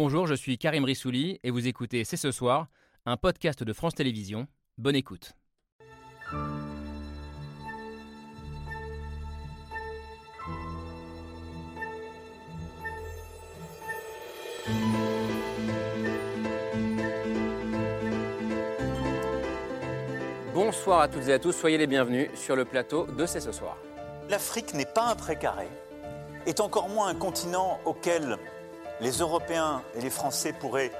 Bonjour, je suis Karim Rissouli et vous écoutez C'est ce soir, un podcast de France Télévisions. Bonne écoute. Bonsoir à toutes et à tous, soyez les bienvenus sur le plateau de C'est ce soir. L'Afrique n'est pas un précaré, est encore moins un continent auquel les Européens et les Français pourraient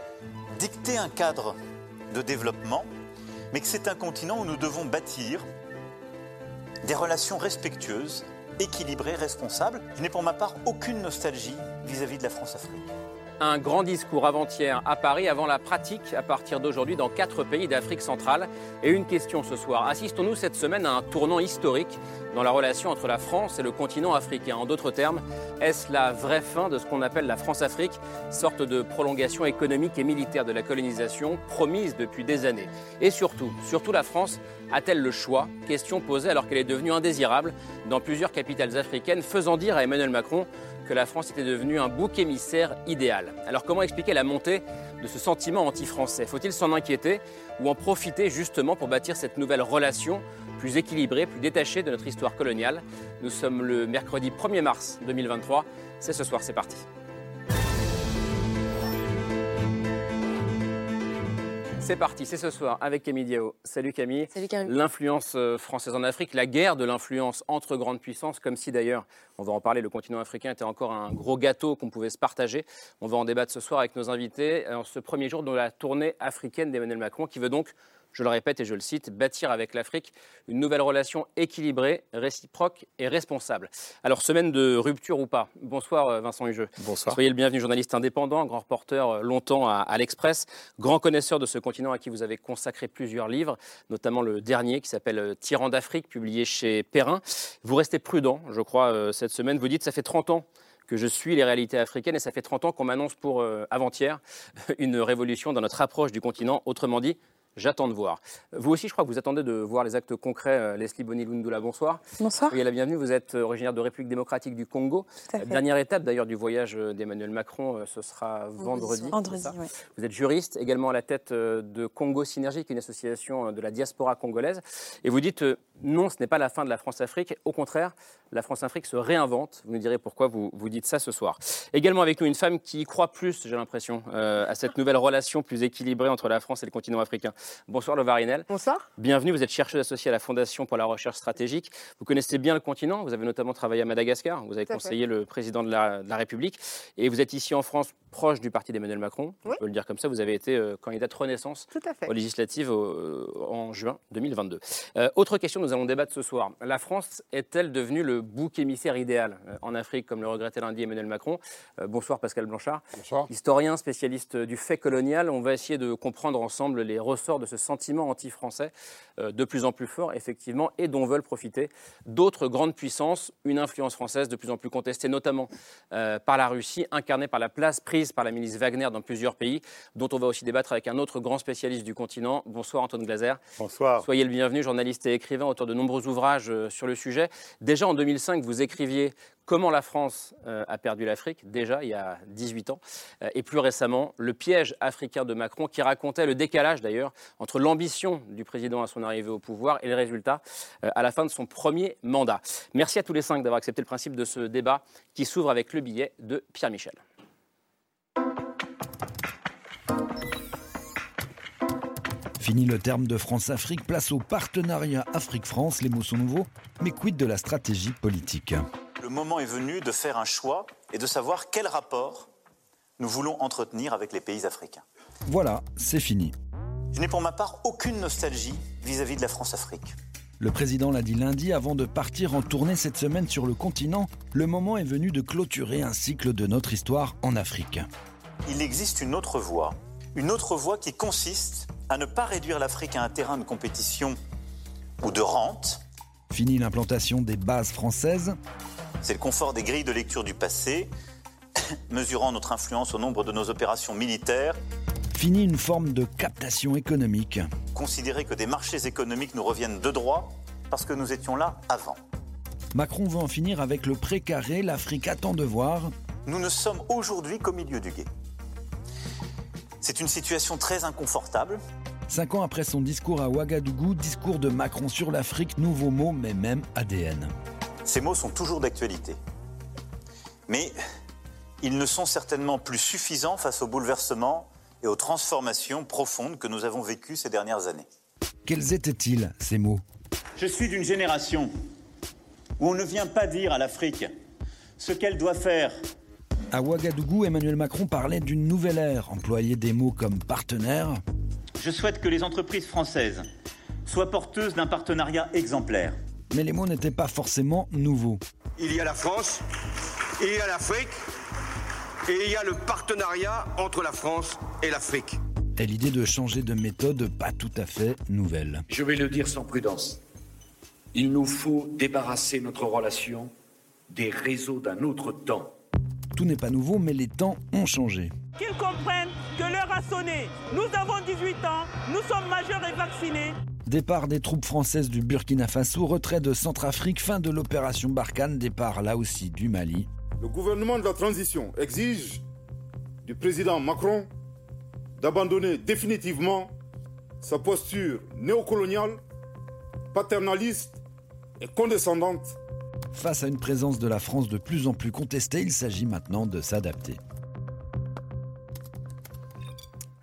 dicter un cadre de développement, mais que c'est un continent où nous devons bâtir des relations respectueuses, équilibrées, responsables. Je n'ai pour ma part aucune nostalgie vis-à-vis de la France-Afrique. Un grand discours avant-hier à Paris avant la pratique à partir d'aujourd'hui dans quatre pays d'Afrique centrale. Et une question ce soir. Assistons-nous cette semaine à un tournant historique dans la relation entre la France et le continent africain En d'autres termes, est-ce la vraie fin de ce qu'on appelle la France-Afrique, sorte de prolongation économique et militaire de la colonisation promise depuis des années? Et surtout, surtout la France a-t-elle le choix? Question posée alors qu'elle est devenue indésirable dans plusieurs capitales africaines, faisant dire à Emmanuel Macron que la France était devenue un bouc émissaire idéal. Alors comment expliquer la montée de ce sentiment anti-français? Faut-il s'en inquiéter ou en profiter justement pour bâtir cette nouvelle relation plus équilibrée, plus détachée de notre histoire coloniale? Nous sommes le mercredi 1er mars 2023. C'est ce soir, c'est parti. C'est parti, c'est ce soir avec Camille Diao. Salut Camille. Salut Camille. L'influence euh, française en Afrique, la guerre de l'influence entre grandes puissances, comme si d'ailleurs, on va en parler, le continent africain était encore un gros gâteau qu'on pouvait se partager. On va en débattre ce soir avec nos invités en ce premier jour de la tournée africaine d'Emmanuel Macron, qui veut donc je le répète et je le cite, bâtir avec l'Afrique une nouvelle relation équilibrée, réciproque et responsable. Alors, semaine de rupture ou pas? Bonsoir euh, Vincent Hugeux. Bonsoir. Soyez le bienvenu, journaliste indépendant, grand reporter euh, longtemps à, l'Express, grand connaisseur de ce continent à qui vous avez consacré plusieurs livres, notamment le dernier qui s'appelle euh, Tyran d'Afrique, publié chez Perrin. Vous restez prudent, je crois, cette semaine. Vous dites ça fait 30 ans que je suis les réalités africaines et ça fait 30 ans qu'on m'annonce pour avant-hier une révolution dans notre approche du continent. Autrement dit, J'attends de voir. Vous aussi, je crois que vous attendez de voir les actes concrets. Euh, Leslie Bonilundula, bonsoir. Bonsoir. Soyez la bienvenue. Vous êtes euh, originaire de République démocratique du Congo. Dernière étape d'ailleurs du voyage euh, d'Emmanuel Macron, ce sera vendredi. Vendredi, oui. Vous êtes juriste, également à la tête de Congo Synergie, qui est une association de la diaspora congolaise. Et vous dites non, ce n'est pas la fin de la France-Afrique. Au contraire, la France-Afrique se réinvente. Vous nous direz pourquoi vous, vous dites ça ce soir. Également avec nous une femme qui croit plus, j'ai l'impression, à cette nouvelle relation plus équilibrée entre la France et le continent africain. Bonsoir Lovarinel. Bonsoir. Bienvenue, vous êtes chercheuse associée à la Fondation pour la recherche stratégique. Vous connaissez bien le continent, vous avez notamment travaillé à Madagascar, vous avez conseillé le président de la, République et vous êtes ici en France proche du parti d'Emmanuel Macron, on peut le dire comme ça, vous avez été euh, candidate Renaissance aux législatives euh, en juin 2022. Euh, autre question, nous allons débattre ce soir. La France est-elle devenue le bouc émissaire idéal en Afrique, comme le regrettait lundi Emmanuel Macron? Bonsoir Pascal Blanchard. Bonsoir. Historien, spécialiste du fait colonial, on va essayer de comprendre ensemble les ressorts de ce sentiment anti-français euh, de plus en plus fort, effectivement, et dont veulent profiter d'autres grandes puissances, une influence française de plus en plus contestée, notamment euh, par la Russie, incarnée par la place prise par la milice Wagner dans plusieurs pays, dont on va aussi débattre avec un autre grand spécialiste du continent. Bonsoir Antoine Glaser. Bonsoir. Soyez le bienvenu, journaliste et écrivain, auteur de nombreux ouvrages euh, sur le sujet. Déjà en 2005, vous écriviez comment la France euh, a perdu l'Afrique, déjà il y a 18 ans, euh, et plus récemment, le piège africain de Macron qui racontait le décalage d'ailleurs entre l'ambition du président à son arrivée au pouvoir et le résultat euh, à la fin de son premier mandat. Merci à tous les cinq d'avoir accepté le principe de ce débat qui s'ouvre avec le billet de Pierre Michel. Fini le terme de France-Afrique, place au partenariat Afrique-France, les mots sont nouveaux, mais quid de la stratégie politique? Le moment est venu de faire un choix et de savoir quel rapport nous voulons entretenir avec les pays africains. Voilà, c'est fini. Je n'ai pour ma part aucune nostalgie vis-à-vis de la France-Afrique. Le président l'a dit lundi avant de partir en tournée cette semaine sur le continent. Le moment est venu de clôturer un cycle de notre histoire en Afrique. Il existe une autre voie. Une autre voie qui consiste à ne pas réduire l'Afrique à un terrain de compétition ou de rente. Fini l'implantation des bases françaises. C'est le confort des grilles de lecture du passé, mesurant notre influence au nombre de nos opérations militaires. Fini une forme de captation économique. Considérer que des marchés économiques nous reviennent de droit parce que nous étions là avant. Macron veut en finir avec le précaré, l'Afrique attend de voir. Nous ne sommes aujourd'hui qu'au milieu du guet. C'est une situation très inconfortable. Cinq ans après son discours à Ouagadougou, discours de Macron sur l'Afrique, nouveau mot, mais même ADN. Ces mots sont toujours d'actualité. Mais ils ne sont certainement plus suffisants face aux bouleversements et aux transformations profondes que nous avons vécues ces dernières années. Quels étaient-ils, ces mots? Je suis d'une génération où on ne vient pas dire à l'Afrique ce qu'elle doit faire. À Ouagadougou, Emmanuel Macron parlait d'une nouvelle ère, employait des mots comme partenaire. Je souhaite que les entreprises françaises soient porteuses d'un partenariat exemplaire. Mais les mots n'étaient pas forcément nouveaux. Il y a la France, il y a l'Afrique, et il y a le partenariat entre la France et l'Afrique. Et l'idée de changer de méthode, pas tout à fait nouvelle. Je vais le dire sans prudence. Il nous faut débarrasser notre relation des réseaux d'un autre temps. Tout n'est pas nouveau, mais les temps ont changé. Qu'ils comprennent que l'heure a sonné. Nous avons 18 ans, nous sommes majeurs et vaccinés. Départ des troupes françaises du Burkina Faso, retrait de Centrafrique, fin de l'opération Barkhane, départ là aussi du Mali. Le gouvernement de la transition exige du président Macron d'abandonner définitivement sa posture néocoloniale, paternaliste et condescendante. Face à une présence de la France de plus en plus contestée, il s'agit maintenant de s'adapter.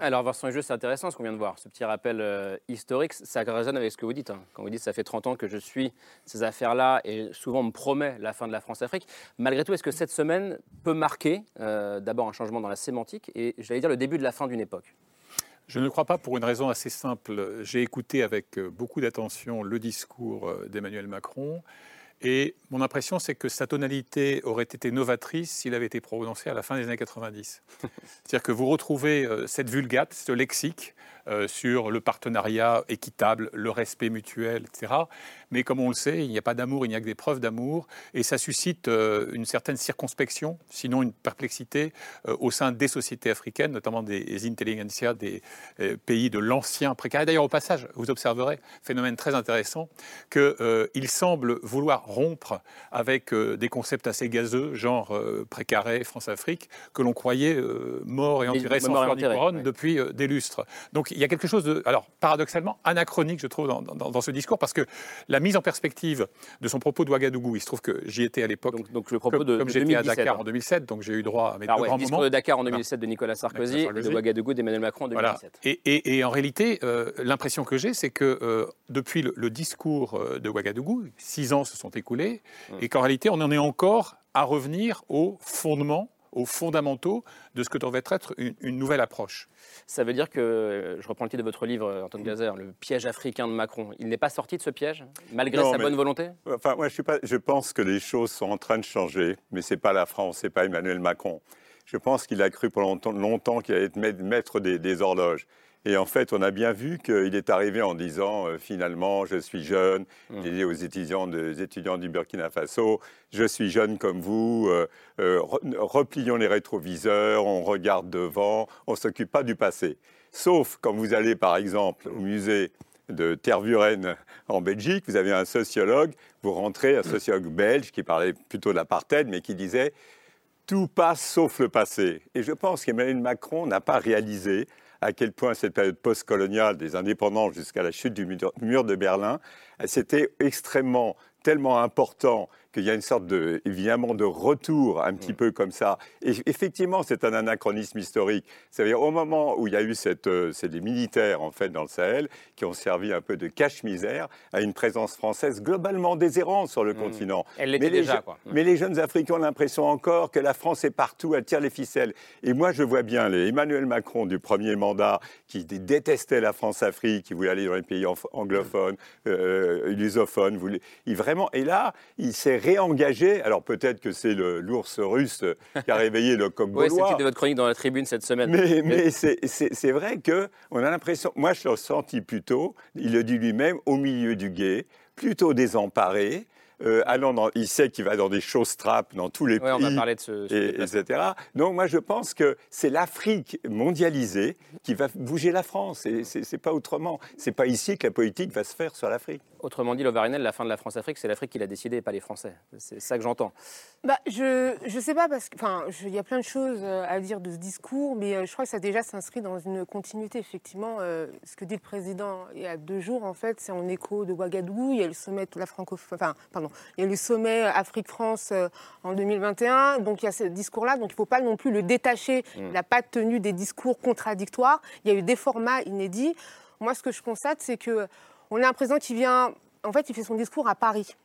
Alors, Vincent Jeu, c'est intéressant ce qu'on vient de voir, ce petit rappel euh, historique. Ça résonne avec ce que vous dites. hein. Quand vous dites ça fait 30 ans que je suis ces affaires-là et souvent on me promet la fin de la France-Afrique. Malgré tout, est-ce que cette semaine peut marquer euh, d'abord un changement dans la sémantique et, j'allais dire, le début de la fin d'une époque? Je ne le crois pas pour une raison assez simple. J'ai écouté avec euh, beaucoup d'attention le discours d'Emmanuel Macron. Et mon impression, c'est que sa tonalité aurait été novatrice s'il avait été prononcé à la fin des années 90. C'est-à-dire que vous retrouvez euh, cette vulgate, ce lexique euh, sur le partenariat équitable, le respect mutuel, etc. Mais comme on le sait, il n'y a pas d'amour, il n'y a que des preuves d'amour. Et ça suscite euh, une certaine circonspection, sinon une perplexité, euh, au sein des sociétés africaines, notamment des intelligentsia des euh, pays de l'ancien précaré. D'ailleurs, au passage, vous observerez, phénomène très intéressant, qu'il semble vouloir rompre avec des concepts assez gazeux, genre précaré, France-Afrique, que l'on croyait mort et enterré sans fleur couronne depuis des lustres. Donc il y a quelque chose de, alors paradoxalement, anachronique, je trouve, dans, dans, dans ce discours, parce que la mise en perspective de son propos de Ouagadougou, il se trouve que j'y étais à l'époque. Donc, donc, le propos comme, de, comme j'étais à Dakar en 2007, donc j'ai eu droit à mes ah deux ouais, grands discours moments. de Dakar en 2007 de Nicolas Sarkozy, et de Ouagadougou d'Emmanuel Macron en 2017. Voilà. Et, et, et, en réalité, euh, l'impression que j'ai, c'est que euh, depuis le, le, discours euh, de Ouagadougou, six ans se sont écoulés, mmh. et qu'en réalité, on en est encore à revenir aux fondements aux fondamentaux de ce que devrait être une, une, nouvelle approche. Ça veut dire que, je reprends le titre de votre livre, Antoine Gazer, le piège africain de Macron, il n'est pas sorti de ce piège, malgré non, sa mais, bonne volonté? Enfin, moi, je, suis pas, je pense que les choses sont en train de changer, mais ce n'est pas la France, ce n'est pas Emmanuel Macron. Je pense qu'il a cru pendant longtemps, longtemps qu'il allait être maître des, des horloges. Et en fait, on a bien vu qu'il est arrivé en disant euh, finalement, je suis jeune. Mmh. Il dit aux étudiants, étudiants du Burkina Faso, je suis jeune comme vous. Euh, euh, replions les rétroviseurs, on regarde devant, on ne s'occupe pas du passé. Sauf quand vous allez, par exemple, au musée de Tervuren en Belgique, vous avez un sociologue, vous rentrez, un sociologue belge qui parlait plutôt de l'apartheid, mais qui disait tout passe sauf le passé. Et je pense qu'Emmanuel Macron n'a pas réalisé à quel point cette période postcoloniale des indépendants jusqu'à la chute du mur de Berlin, c'était extrêmement, tellement important qu'il y a une sorte de, évidemment, de retour un petit mmh. peu comme ça. Et effectivement, c'est un anachronisme historique. C'est-à-dire au moment où il y a eu cette, euh, c'est des militaires en fait dans le Sahel qui ont servi un peu de cache-misère à une présence française globalement déshérente sur le mmh. continent. Elle l'était déjà, quoi. Mais les jeunes Africains ont l'impression encore que la France est partout, elle tire les ficelles. Et moi, je vois bien les Emmanuel Macron du premier mandat qui détestait la France-Afrique, qui voulait aller dans les pays anglophones, euh, lusophones, voulait, il vraiment. Et là, il s'est réengagé. Alors peut-être que c'est l'ours russe qui a réveillé le coq Oui, c'est le titre de votre chronique dans la tribune cette semaine. Mais, mais c'est vrai qu'on a l'impression, moi je l'ai senti plutôt, il le dit lui-même, au milieu du guet, plutôt désemparé. Euh, allant dans, il sait qu'il va dans des choses trappes dans tous les Ouais, pays, on va parler de ce- ce et- etc. Donc moi je pense que c'est l'Afrique mondialisée qui va bouger la France. Et c'est pas autrement. C'est pas ici que la politique va se faire sur l'Afrique. Autrement dit, Lovarinel, la fin de la France-Afrique, c'est l'Afrique qui l'a décidé et pas les Français. C'est ça que j'entends. Bah, je je sais pas parce que enfin je- il y a plein de choses euh, à dire de ce discours, mais euh, je crois que ça déjà s'inscrit dans une continuité effectivement. euh, ce que dit le président il y a deux jours en fait, c'est en écho de Ouagadougou. Il y a le sommet de la franco enfin pardon, il y a le sommet Afrique-France euh, en 2021. Donc il y a ce discours-là, donc il faut pas non plus le détacher. Il n'a pas tenu des discours contradictoires. Il y a eu des formats inédits. Moi, ce que je constate, c'est que on a un président qui vient, en fait, il fait son discours à Paris.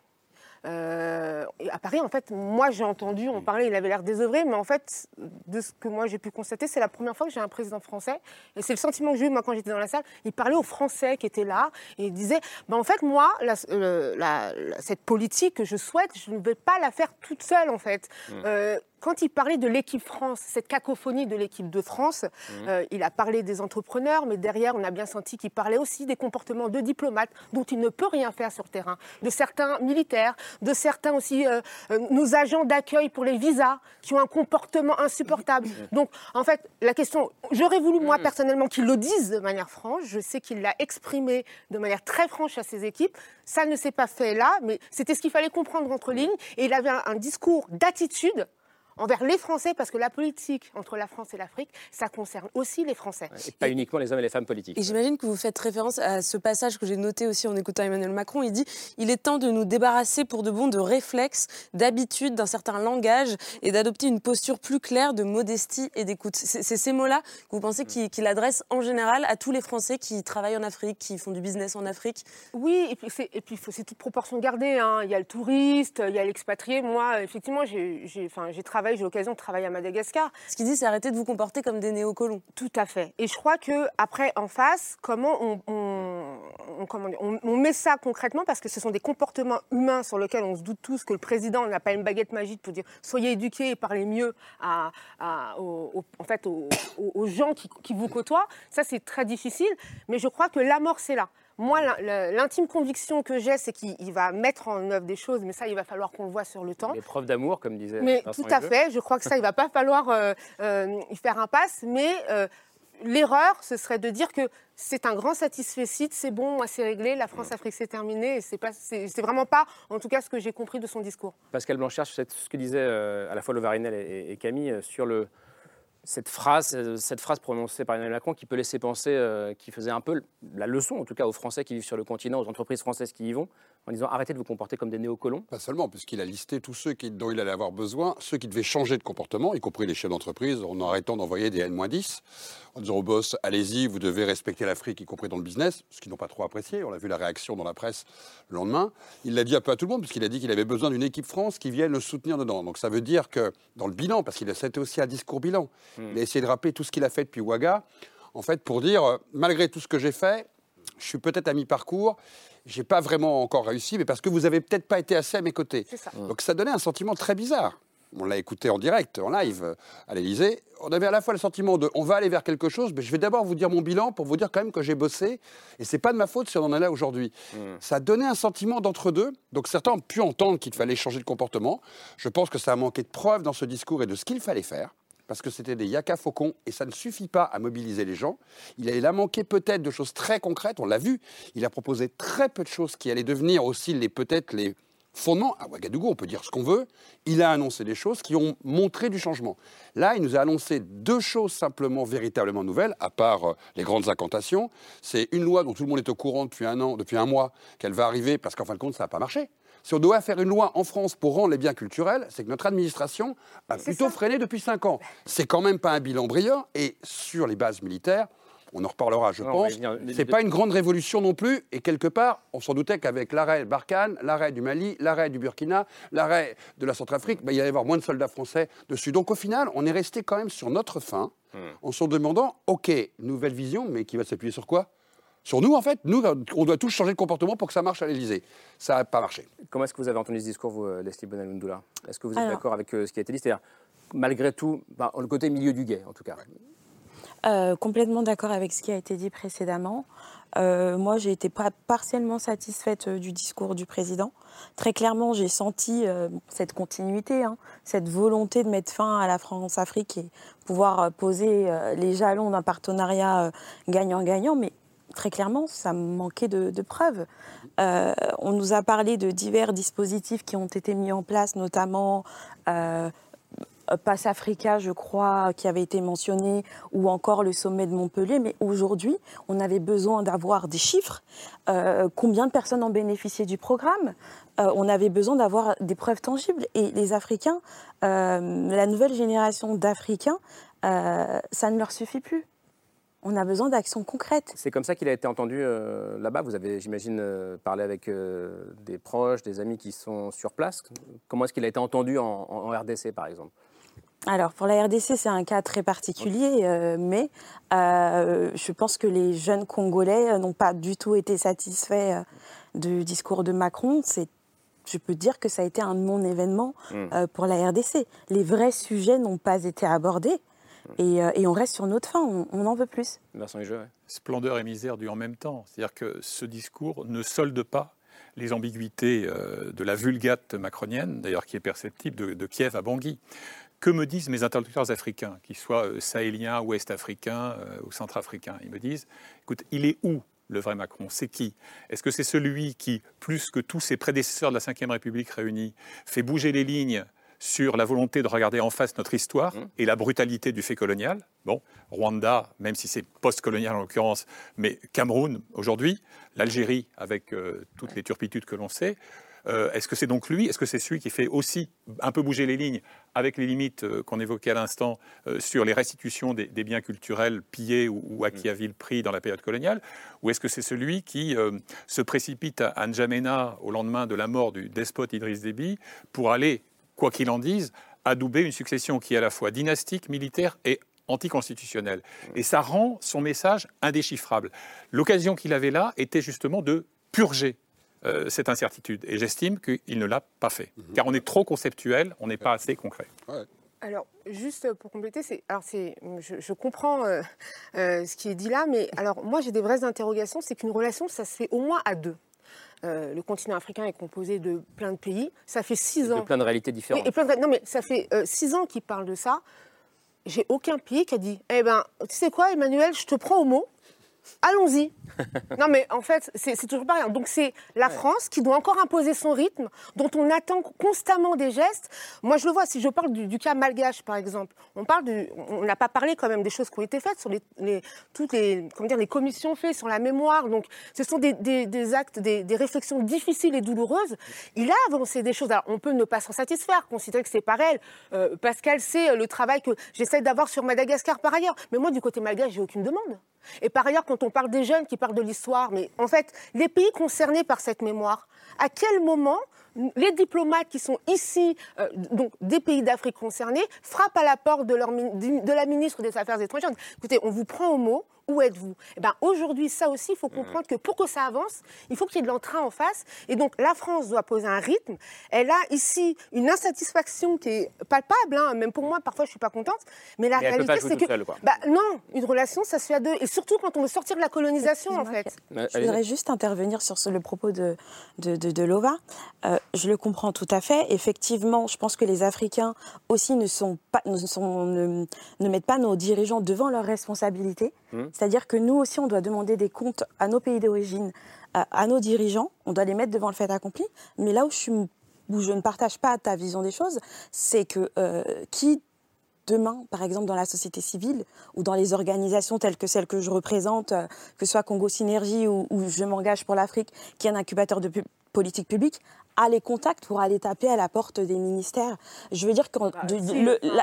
Euh, à Paris, en fait, moi j'ai entendu, on parlait, il avait l'air désœuvré, mais en fait, de ce que moi j'ai pu constater, c'est la première fois que j'ai un président français, et c'est le sentiment que j'ai eu moi quand j'étais dans la salle. Il parlait aux Français qui étaient là, et il disait, ben, en fait, moi, la- euh, la- la- cette politique que je souhaite, je ne vais pas la faire toute seule, en fait. Euh, quand il parlait de l'équipe France, cette cacophonie de l'équipe de France, euh, il a parlé des entrepreneurs, mais derrière, on a bien senti qu'il parlait aussi des comportements de diplomates dont il ne peut rien faire sur terrain, de certains militaires, de certains aussi, euh, euh, nos agents d'accueil pour les visas, qui ont un comportement insupportable. Donc, en fait, la question, j'aurais voulu, moi, personnellement, qu'il le dise de manière franche. Je sais qu'il l'a exprimé de manière très franche à ses équipes. Ça ne s'est pas fait là, mais c'était ce qu'il fallait comprendre entre lignes. Et il avait un, un discours d'attitude envers les Français, parce que la politique entre la France et l'Afrique, ça concerne aussi les Français. Et pas uniquement les hommes et les femmes politiques. Et j'imagine que vous faites référence à ce passage que j'ai noté aussi en écoutant Emmanuel Macron. Il dit Il est temps de nous débarrasser pour de bon de réflexes, d'habitudes, d'un certain langage et d'adopter une posture plus claire de modestie et d'écoute. C'est ces mots-là que vous pensez qu'il adresse en général à tous les Français qui travaillent en Afrique, qui font du business en Afrique? Oui, et puis c'est, toute proportion gardée. hein. Il y a le touriste, il y a l'expatrié. Moi, effectivement, j'ai, j'ai, j'ai l'occasion de travailler à Madagascar. Ce qu'il dit, c'est arrêter de vous comporter comme des néocolons. Tout à fait. Et je crois que après, en face, comment on, on- on- comment dire, on- on met ça concrètement? Parce que ce sont des comportements humains sur lesquels on se doute tous que le président n'a pas une baguette magique pour dire soyez éduqués et parlez mieux à, à- aux, aux- en fait, aux gens qui, qui vous côtoient. Ça, c'est très difficile. Mais je crois que l'amorce est là. Moi, l'in- l'in- l'intime conviction que j'ai, c'est qu'il il va mettre en œuvre des choses, mais ça, il va falloir qu'on le voit sur le temps. Les preuves d'amour, comme disait Mais Vincent tout à fait, je crois que ça, il va pas falloir euh, euh, y faire impasse, mais euh, l'erreur, ce serait de dire que c'est un grand satisfait c'est bon, c'est réglé, la France-Afrique c'est terminé, c'est pas, c'est c'est vraiment pas, en tout cas, ce que j'ai compris de son discours. Pascal Blanchard, c'est ce que disaient à la fois Lovarinel et, et Camille sur le, cette, phrase, euh, cette phrase prononcée par Emmanuel Macron qui peut laisser penser, euh, qui faisait un peu la leçon, en tout cas aux Français qui vivent sur le continent, aux entreprises françaises qui y vont, en disant arrêtez de vous comporter comme des néocolons. Pas seulement, puisqu'il a listé tous ceux qui- dont il allait avoir besoin, ceux qui devaient changer de comportement, y compris les chefs d'entreprise, en arrêtant d'envoyer des N-10, en disant aux boss, allez-y, vous devez respecter l'Afrique, y compris dans le business, ce qu'ils n'ont pas trop apprécié. On a vu la réaction dans la presse le lendemain. Il l'a dit un peu à tout le monde, puisqu'il a dit qu'il avait besoin d'une équipe France qui vienne le soutenir dedans. Donc ça veut dire que dans le bilan, parce qu'il a c'était aussi un discours bilan, il a essayé de rappeler tout ce qu'il a fait depuis Ouaga, en fait, pour dire, malgré tout ce que j'ai fait, je suis peut-être à mi-parcours, j'ai pas vraiment encore réussi, mais parce que vous avez peut-être pas été assez à mes côtés. C'est ça. Donc ça donnait un sentiment très bizarre. On l'a écouté en direct, en live, à l'Élysée. On avait à la fois le sentiment de on va aller vers quelque chose, mais je vais d'abord vous dire mon bilan pour vous dire quand même que j'ai bossé. Et c'est pas de ma faute si on en est là aujourd'hui. Ça donnait un sentiment d'entre-deux. Donc certains ont pu entendre qu'il fallait changer de comportement. Je pense que ça a manqué de preuves dans ce discours et de ce qu'il fallait faire parce que c'était des yaka faucons et ça ne suffit pas à mobiliser les gens. Il a, manqué peut-être de choses très concrètes, on l'a vu. Il a proposé très peu de choses qui allaient devenir aussi les peut-être les fondements. À Ouagadougou, on peut dire ce qu'on veut. Il a annoncé des choses qui ont montré du changement. Là, il nous a annoncé deux choses simplement véritablement nouvelles, à part euh, les grandes incantations. C'est une loi dont tout le monde est au courant depuis un an, depuis un mois, qu'elle va arriver parce qu'en fin de compte, ça n'a pas marché. Si on doit faire une loi en France pour rendre les biens culturels, c'est que notre administration a plutôt freiné depuis cinq ans. C'est quand même pas un bilan brillant. Et sur les bases militaires, on en reparlera, je Non, pense. C'est pas une grande révolution non plus. Et quelque part, on s'en doutait qu'avec l'arrêt Barkhane, l'arrêt du Mali, l'arrêt du Burkina, l'arrêt de la Centrafrique, ben, il y allait y avoir moins de soldats français dessus. Donc au final, on est resté quand même sur notre fin, Hmm. en se demandant, OK, nouvelle vision, mais qui va s'appuyer sur quoi? Sur nous, en fait. Nous, on doit tous changer de comportement pour que ça marche à l'Élysée. Ça n'a pas marché. Comment est-ce que vous avez entendu ce discours, vous, euh, Leslie Bonalundoula Est-ce que vous êtes Alors- d'accord avec euh, ce qui a été dit? C'est-à-dire, malgré tout, ben, le côté milieu du guet, en tout cas. Euh, complètement d'accord avec ce qui a été dit précédemment. Euh, moi, j'ai été pas partiellement satisfaite euh, du discours du président. Très clairement, j'ai senti cette continuité, hein, cette volonté de mettre fin à la France-Afrique et pouvoir poser les jalons d'un partenariat gagnant-gagnant. Mais très clairement, ça manquait de, preuves. on nous a parlé de divers dispositifs qui ont été mis en place, notamment euh, Pass Africa, je crois, qui avait été mentionné, ou encore le sommet de Montpellier. Mais aujourd'hui, on avait besoin d'avoir des chiffres. Euh, combien de personnes ont bénéficié du programme? Euh, On avait besoin d'avoir des preuves tangibles. Et les Africains, la nouvelle génération d'Africains, ça ne leur suffit plus. On a besoin d'actions concrètes. C'est comme ça qu'il a été entendu là-bas. Vous avez, j'imagine, parlé avec des proches, des amis qui sont sur place. Comment est-ce qu'il a été entendu en RDC, par exemple? Alors pour la RDC, c'est un cas très particulier, euh, mais euh, je pense que les jeunes Congolais n'ont pas du tout été satisfaits euh, du discours de Macron. C'est, je peux dire que ça a été un non-événement hmm. pour la RDC. Les vrais sujets n'ont pas été abordés. Hmm. Et, on reste sur notre fin, on, en veut plus. Splendeur et misère du en même temps. C'est-à-dire que ce discours ne solde pas les ambiguïtés de la vulgate macronienne, d'ailleurs qui est perceptible de, de Kiev à Bangui que me disent mes interlocuteurs africains, qu'ils soient euh, sahéliens, ouest-africains euh, ou centrafricains? Ils me disent, écoute, il est où le vrai Macron? C'est qui? Est-ce que c'est celui qui, plus que tous ses prédécesseurs de la Ve République réunis, fait bouger les lignes sur la volonté de regarder en face notre histoire mmh. et la brutalité du fait colonial. Bon, Rwanda, même si c'est post-colonial en l'occurrence, mais Cameroun aujourd'hui, l'Algérie avec euh, toutes les turpitudes que l'on sait, euh, est-ce que c'est donc lui Est-ce que c'est celui qui fait aussi un peu bouger les lignes avec les limites euh, qu'on évoquait à l'instant euh, sur les restitutions des, biens culturels pillés ou, acquis à vil prix dans la période coloniale Ou est-ce que c'est celui qui se précipite à N'Djamena au lendemain de la mort du despote Idriss Déby pour aller, quoi qu'il en dise, adouber une succession qui est à la fois dynastique, militaire et anticonstitutionnelle Et ça rend son message indéchiffrable. L'occasion qu'il avait là était justement de purger euh, cette incertitude. Et j'estime qu'il ne l'a pas fait. Mhm. Car on est trop conceptuel, on n'est pas assez concret. Alors, juste pour compléter, c'est, alors c'est, je, comprends euh, euh, ce qui est dit là, mais alors moi j'ai des vraies interrogations. C'est qu'une relation, ça se fait au moins à deux. Le continent africain est composé de plein de pays. Ça fait six ans. De plein de réalités différentes. Et, plein non, mais ça fait six ans qu'ils parlent de ça. J'ai aucun pays qui a dit Eh ben, tu sais quoi, Emmanuel, je te prends au mot. Allons-y. non, mais en fait, c'est toujours pareil. Donc, c'est la France qui doit encore imposer son rythme, dont on attend constamment des gestes. Moi, je le vois, si je parle du, cas malgache, par exemple, on parle du, on n'a pas parlé quand même des choses qui ont été faites sur les, toutes les, comment dire, les commissions faites sur la mémoire. Donc, ce sont des, actes, des, réflexions difficiles et douloureuses. Il a avancé des choses. Alors, on peut ne pas s'en satisfaire, considérer que c'est pas elle. Euh, Pascal, c'est le travail que j'essaie d'avoir sur Madagascar par ailleurs. Mais moi, du côté malgache, j'ai aucune demande. Et par ailleurs, quand on parle des jeunes qui parlent de l'histoire, mais en fait, les pays concernés par cette mémoire, à quel moment les diplomates qui sont ici, euh, donc des pays d'Afrique concernés, frappent à la porte de, de la ministre des Affaires étrangères? Écoutez, on vous prend au mot, où êtes-vous? Eh ben, Aujourd'hui, ça aussi, il faut comprendre que pour que ça avance, il faut qu'il y ait de l'entrain en face. Et donc, la France doit poser un rythme. Elle a ici une insatisfaction qui est palpable. Hein. Même pour moi, parfois, je ne suis pas contente. Mais la réalité, c'est que. bah, non, une relation, ça se fait à deux. Et surtout quand on veut sortir de la colonisation, en fait. Je voudrais juste intervenir sur le propos de, de, de, Lova. Euh, je le comprends tout à fait. Effectivement, je pense que les Africains aussi ne, sont pas, ne, sont, ne, ne mettent pas nos dirigeants devant leurs responsabilités. Mmh. C'est-à-dire que nous aussi, on doit demander des comptes à nos pays d'origine, à, nos dirigeants, on doit les mettre devant le fait accompli. Mais là où je, ne partage pas ta vision des choses, c'est que euh, qui demain, par exemple dans la société civile ou dans les organisations telles que celles que je représente, euh, que ce soit Congo Synergie ou, ou Je m'engage pour l'Afrique, qui est un incubateur de politique publique, a les contacts pour aller taper à la porte des ministères. Je veux dire que bah,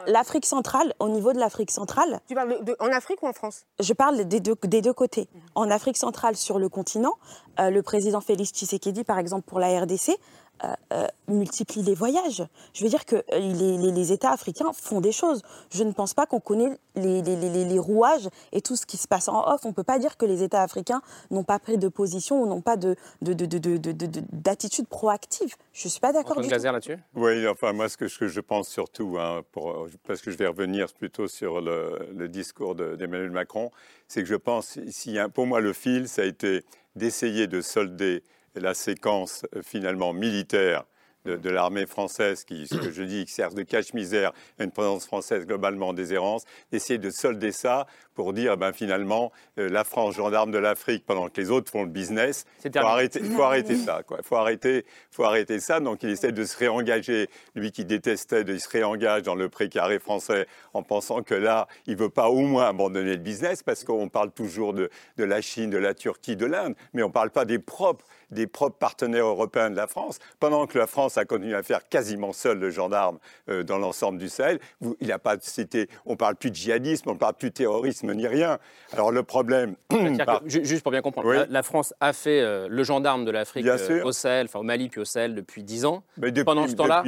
l'Afrique centrale, au niveau de l'Afrique centrale. Tu parles en Afrique ou en France? Je parle des deux, des deux côtés. En Afrique centrale, sur le continent, euh, le président Félix Tshisekedi, par exemple, pour la RDC, euh, euh, multiplie les voyages. Je veux dire que euh, les, États africains font des choses. Je ne pense pas qu'on connaît les, rouages et tout ce qui se passe en off. On ne peut pas dire que les États africains n'ont pas pris de position ou n'ont pas de, d'attitude proactive. Je ne suis pas d'accord. Antoine Glaser là-dessus? Oui, enfin, moi, ce que, je, pense surtout, hein, pour, parce que je vais revenir plutôt sur le, discours d'Emmanuel Macron, c'est que je pense, si, pour moi, le fil, ça a été d'essayer de solder la séquence euh, finalement militaire de, de l'armée française, qui, ce que je dis, qui sert de cache-misère à une présence française globalement en déshérence, d'essayer de solder ça pour dire, ben, finalement, euh, la France, gendarme de l'Afrique, pendant que les autres font le business, il faut arrêter, faut arrêter ça. Il faut arrêter, faut arrêter ça. Donc il essaie de se réengager. Lui qui détestait, de, il se réengage dans le précaré français en pensant que là, il ne veut pas au moins abandonner le business parce qu'on parle toujours de, de la Chine, de la Turquie, de l'Inde, mais on ne parle pas des propres des propres partenaires européens de la France, pendant que la France a continué à faire quasiment seul le gendarme euh, dans l'ensemble du Sahel. Vous- il n'a pas cité, on parle plus de djihadisme, on parle plus de terrorisme ni rien. Alors le problème, par- que, juste pour bien comprendre, Oui. la, la France a fait euh, le gendarme de l'Afrique euh, au Sahel, enfin au Mali puis au Sahel depuis 10 ans. Mais depuis- pendant ce temps-là,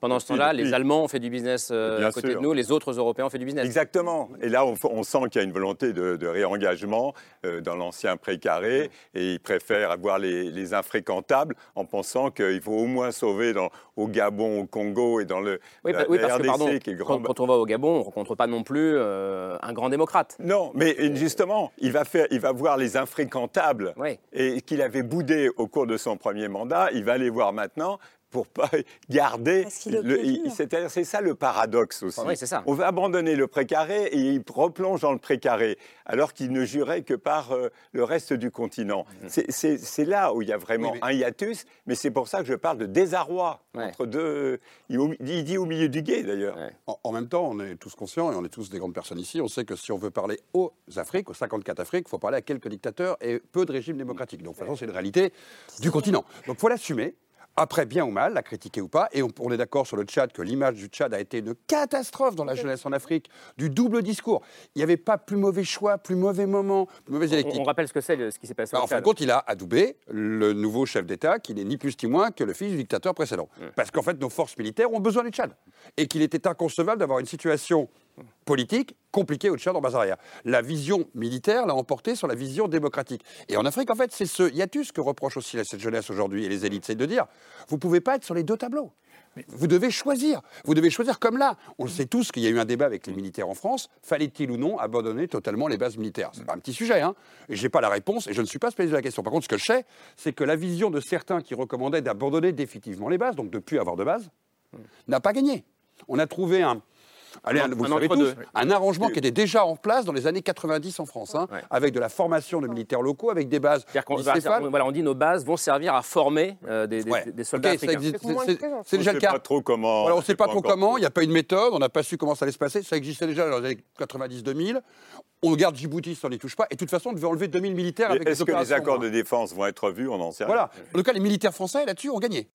pendant ce les Allemands ont fait du business à côté sûr. de nous, les autres Européens ont fait du business. Exactement. Et là, on, on sent qu'il y a une volonté de, de réengagement dans l'ancien précaré et ils préfèrent avoir les, les infréquentables en pensant qu'il faut au moins sauver dans, au Gabon, au Congo et dans le Oui, la- oui, la parce que RDC pardon, qui est grand. quand, quand on va au Gabon, on ne rencontre pas non plus euh, un grand démocrate. Non, mais justement, il va, faire, il va voir les infréquentables et qu'il avait boudé au cours de son premier mandat, il va les voir maintenant pour pas garder. C'est-à-dire, c'est ça le paradoxe aussi. Oui, c'est ça. On va abandonner le précaré et il replonge dans le précaré, alors qu'il ne jurait que par euh, le reste du continent. Mm. C'est- là où il y a vraiment un hiatus, mais c'est pour ça que je parle de désarroi entre deux. Il, il dit au milieu du guet d'ailleurs. En, en même temps, on est tous conscients et on est tous des grandes personnes ici. On sait que si on veut parler aux Afriques, aux 54 Afriques, il faut parler à quelques dictateurs et peu de régimes démocratiques. Donc, de toute façon, c'est une réalité du continent. Donc, il faut l'assumer. Après, bien ou mal, la critiquer ou pas. Et on, on est d'accord sur le Tchad que l'image du Tchad a été une catastrophe dans la jeunesse en Afrique, du double discours. Il n'y avait pas plus mauvais choix, plus mauvais moment, plus mauvaise On, dialectique. on rappelle ce que c'est, ce qui s'est passé Bah, en fin de compte, il a adoubé le nouveau chef d'État, qui n'est ni plus ni moins que le fils du dictateur précédent. Parce qu'en fait, nos forces militaires ont besoin du Tchad. Et qu'il était inconcevable d'avoir une situation politique compliquée au Tchad en base arrière. La vision militaire l'a emporté sur la vision démocratique. Et en Afrique, en fait, c'est ce hiatus que reproche aussi cette jeunesse aujourd'hui et les élites, c'est de dire, vous ne pouvez pas être sur les deux tableaux. Vous devez choisir. Vous devez choisir comme là. On le sait tous qu'il y a eu un débat avec les militaires en France. Fallait-il ou non abandonner totalement les bases militaires? C'est pas un petit sujet. Hein et je n'ai pas la réponse et je ne suis pas spécialiste de la question. Par contre, ce que je sais, c'est que la vision de certains qui recommandaient d'abandonner définitivement les bases, donc de ne plus avoir de bases, n'a pas gagné. On a trouvé un. Allez, Un- vous un savez tous, un arrangement qui était déjà en place dans les années 90 en France, hein, avec de la formation de militaires locaux, avec des bases C'est-à-dire qu'on va- bicéphales. voilà, on dit nos bases vont servir à former euh, des, des- Ouais. des soldats Ok, ça africains. existe- c'est- déjà le cas. pas trop comment. Voilà, on ne sait pas pas trop comment, il n'y a pas une méthode, on n'a pas su comment ça allait se passer. Ça existait déjà dans les années 90-2000. On garde Djibouti, ça on n'y touche pas. Et de toute façon, on devait enlever 2000 militaires avec Est-ce que les accords hein. de défense vont être vus? On n'en sait rien. Voilà. En tout cas, les militaires français, là-dessus, ont gagné.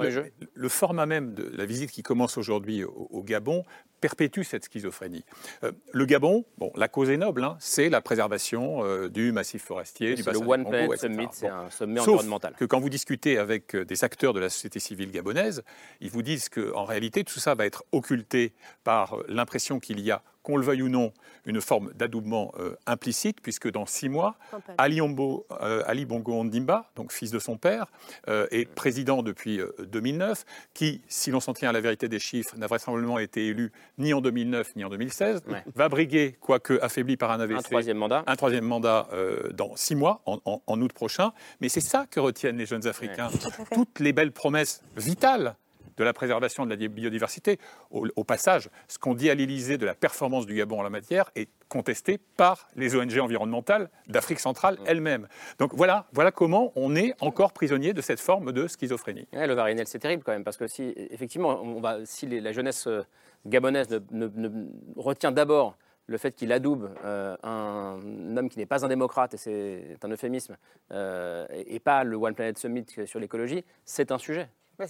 Le, le format même de la visite qui commence aujourd'hui au, au Gabon perpétue cette schizophrénie. Euh, le Gabon, bon, la cause est noble, hein, c'est la préservation euh, du massif forestier, du C'est le bassin One du Planet. Summit, c'est un sommet Sauf environnemental. que quand vous discutez avec euh, des acteurs de la société civile gabonaise, ils vous disent qu'en réalité, tout ça va être occulté par l'impression qu'il y a, qu'on le veuille ou non, une forme d'adoubement euh, implicite, puisque dans six mois, Ali, Ombo- euh, Ali Bongo Ondimba, donc fils de son père, euh, est président depuis euh, 2009, qui, si l'on s'en tient à la vérité des chiffres, n'a vraisemblablement été élu ni en 2009 ni en 2016, Ouais. va briguer, quoique affaibli par un AVC, Un troisième mandat. un troisième mandat euh, dans six mois, en, en- en août prochain. Mais c'est ça que retiennent les jeunes Africains. Toutes les belles promesses vitales de la préservation de la biodiversité. Au, au passage, ce qu'on dit à l'Élysée de la performance du Gabon en la matière est contesté par les ONG environnementales d'Afrique centrale elles-mêmes. Donc voilà, voilà comment on est encore prisonnier de cette forme de schizophrénie. Ouais, le Varinel, c'est terrible quand même, parce que si, effectivement, on va, si les- la jeunesse euh, gabonaise ne, ne- ne- retient d'abord le fait qu'il adoube euh, un homme qui n'est pas un démocrate, et c'est un euphémisme, euh, et, et pas le One Planet Summit sur l'écologie, c'est un sujet. Bah,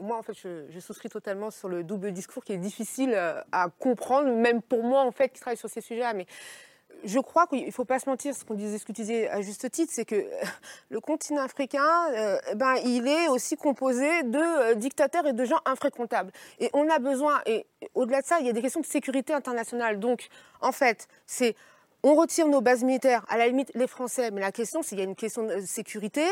moi, en fait, je, souscris totalement sur le double discours qui est difficile euh, à comprendre, même pour moi, en fait, qui travaille sur ces sujets-là. Mais euh, je crois qu'il ne faut pas se mentir, ce qu'on disait, ce que tu disais à juste titre, c'est que euh, le continent africain, euh, ben, il est aussi composé de dictateurs et de gens infréquentables. Et on a besoin, et au-delà de ça, il y a des questions de sécurité internationale. Donc, en fait, c'est on retire nos bases militaires, à la limite les Français, mais la question, c'est qu'il y a une question de sécurité.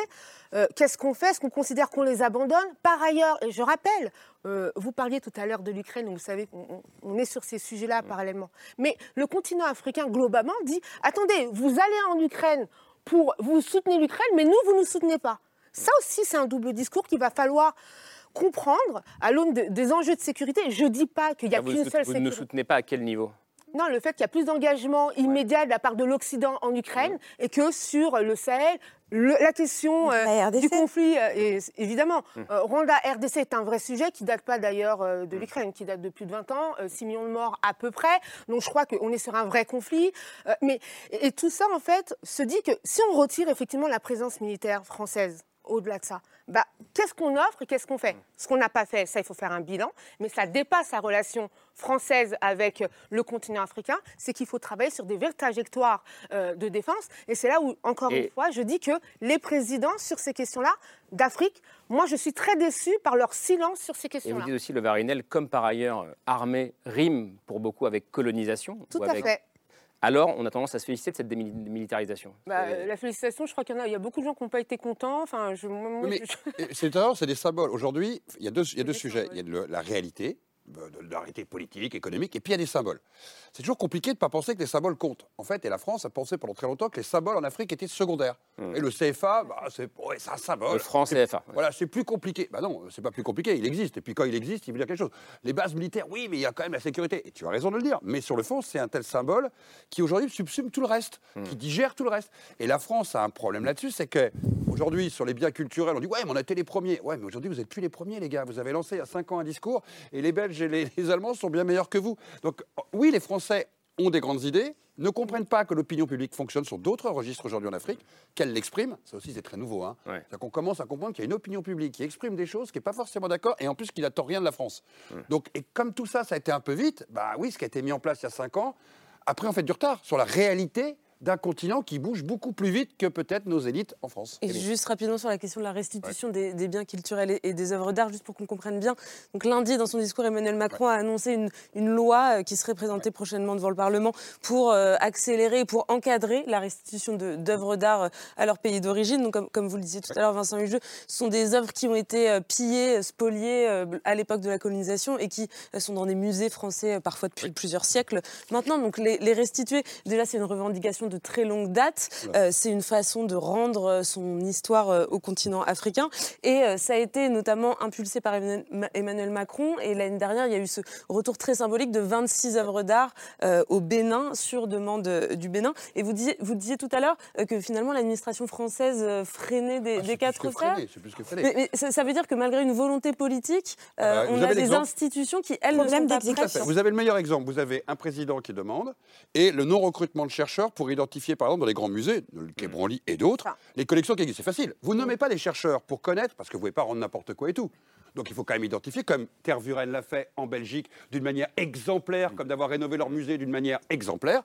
Euh, Qu'est-ce qu'on fait? Est-ce qu'on considère qu'on les abandonne? Par ailleurs, et je rappelle, euh, vous parliez tout à l'heure de l'Ukraine, vous savez qu'on on est sur ces sujets-là parallèlement. Mais le continent africain, globalement, dit attendez, vous allez en Ukraine pour vous soutenez l'Ukraine, mais nous, vous ne nous soutenez pas. Ça aussi, c'est un double discours qu'il va falloir comprendre à l'aune de- des enjeux de sécurité. Je ne dis pas qu'il n'y a Ah, vous, qu'une seule vous ne nous sécurité. soutenez pas à quel niveau? Non, le fait qu'il y a plus d'engagement immédiat de la part de l'Occident en Ukraine et que sur le Sahel, le- la question euh, du conflit, euh, est- évidemment, euh, Rwanda-RDC est un vrai sujet qui date pas d'ailleurs de l'Ukraine, qui date de plus de 20 ans, euh, 6 millions de morts à peu près. Donc je crois qu'on est sur un vrai conflit. Mais, et, et tout ça, en fait, se dit que si on retire effectivement la présence militaire française, au-delà de ça, bah, qu'est-ce qu'on offre et qu'est-ce qu'on fait? Ce qu'on n'a pas fait, ça, il faut faire un bilan, mais ça dépasse la relation française avec le continent africain, c'est qu'il faut travailler sur des vraies trajectoires euh, de défense. Et c'est là où, encore Et- une fois, je dis que les présidents, sur ces questions-là, d'Afrique, moi, je suis très déçue par leur silence sur ces Et vous questions-là. dites aussi, le Varinel, comme par ailleurs, euh, armée rime pour beaucoup avec colonisation. Tout ou à avec- fait. Alors, on a tendance à se féliciter de cette démili- démilitarisation. Bah, euh, la félicitation, je crois qu'il y en a, il y a beaucoup de gens qui n'ont pas été contents. Enfin, je, je- c'est c'est des symboles. Aujourd'hui, il y a deux, il y a deux sujets. Il y a le- la réalité, de, de la réalité politique, économique, et puis il y a des symboles. C'est toujours compliqué de ne pas penser que les symboles comptent. En fait, et la France a pensé pendant très longtemps que les symboles en Afrique étaient secondaires. Et le CFA, bah, c'est ouais, un symbole. Hmm. Le franc CFA. Voilà, c'est plus compliqué. Bah non, c'est pas plus compliqué, il existe. Et puis quand il existe, il veut dire quelque chose. Les bases militaires, oui, mais il y a quand même la sécurité. Et tu as raison de le dire. Mais sur le fond, c'est un tel symbole qui aujourd'hui subsume tout le reste, Hmm. qui digère tout le reste. Et la France a un problème là-dessus, c'est que aujourd'hui, sur les biens culturels, on dit ouais, mais on a été les premiers. Ouais, mais aujourd'hui, vous n'êtes plus les premiers, les gars. Vous avez lancé il y a cinq ans un discours, et les Belges et les, les Allemands sont bien meilleurs que vous. Donc oui, les Français ont des grandes idées, ne comprennent pas que l'opinion publique fonctionne sur d'autres registres aujourd'hui en Afrique, qu'elle l'exprime. Ça aussi, c'est très nouveau. Hein. C'est-à-dire qu'on commence à comprendre qu'il y a une opinion publique qui exprime des choses qui n'est pas forcément d'accord et en plus qui n'attend rien de la France. Donc, et comme tout ça, ça a été un peu vite, bah oui, ce qui a été mis en place il y a cinq ans, après, on fait du retard sur la réalité d'un continent qui bouge beaucoup plus vite que peut-être nos élites en France. Et juste rapidement sur la question de la restitution des, des biens culturels et, et des œuvres d'art, juste pour qu'on comprenne bien. Donc lundi, dans son discours, Emmanuel Macron a annoncé une, une loi euh, qui serait présentée prochainement devant le Parlement pour euh, accélérer, pour encadrer la restitution d'œuvres d'art euh, à leur pays d'origine. Donc comme, comme vous le disiez tout à l'heure, Vincent Hugeux, ce sont des œuvres qui ont été euh, pillées, spoliées à l'époque de la colonisation et qui sont dans des musées français parfois depuis plusieurs siècles. Maintenant, donc les, les restituer, déjà c'est une revendication de très longue date. Euh, c'est une façon de rendre euh, son histoire euh, au continent africain. Et euh, ça a été notamment impulsé par Emmanuel Ma- Emmanuel Macron. Et l'année dernière, il y a eu ce retour très symbolique de 26 œuvres d'art euh, au Bénin sur demande euh, du Bénin. Et vous disiez, vous disiez tout à l'heure euh, que finalement l'administration française euh, freinait des, des quatre frères. freiner, c'est plus que freiner. Mais, mais ça, ça veut dire que malgré une volonté politique, euh, Ah bah, on a des institutions qui, elles, ne sont pas. Vous avez le meilleur exemple. Vous avez un président qui demande et le non-recrutement de chercheurs pour identifier, par exemple, dans les grands musées, le Quai Branly et d'autres, les collections qui existent. C'est facile. Vous nommez pas les chercheurs pour connaître, parce que vous ne pouvez pas rendre n'importe quoi et tout. Donc il faut quand même identifier, comme Tervuren l'a fait en Belgique d'une manière exemplaire, comme d'avoir rénové leur musée d'une manière exemplaire,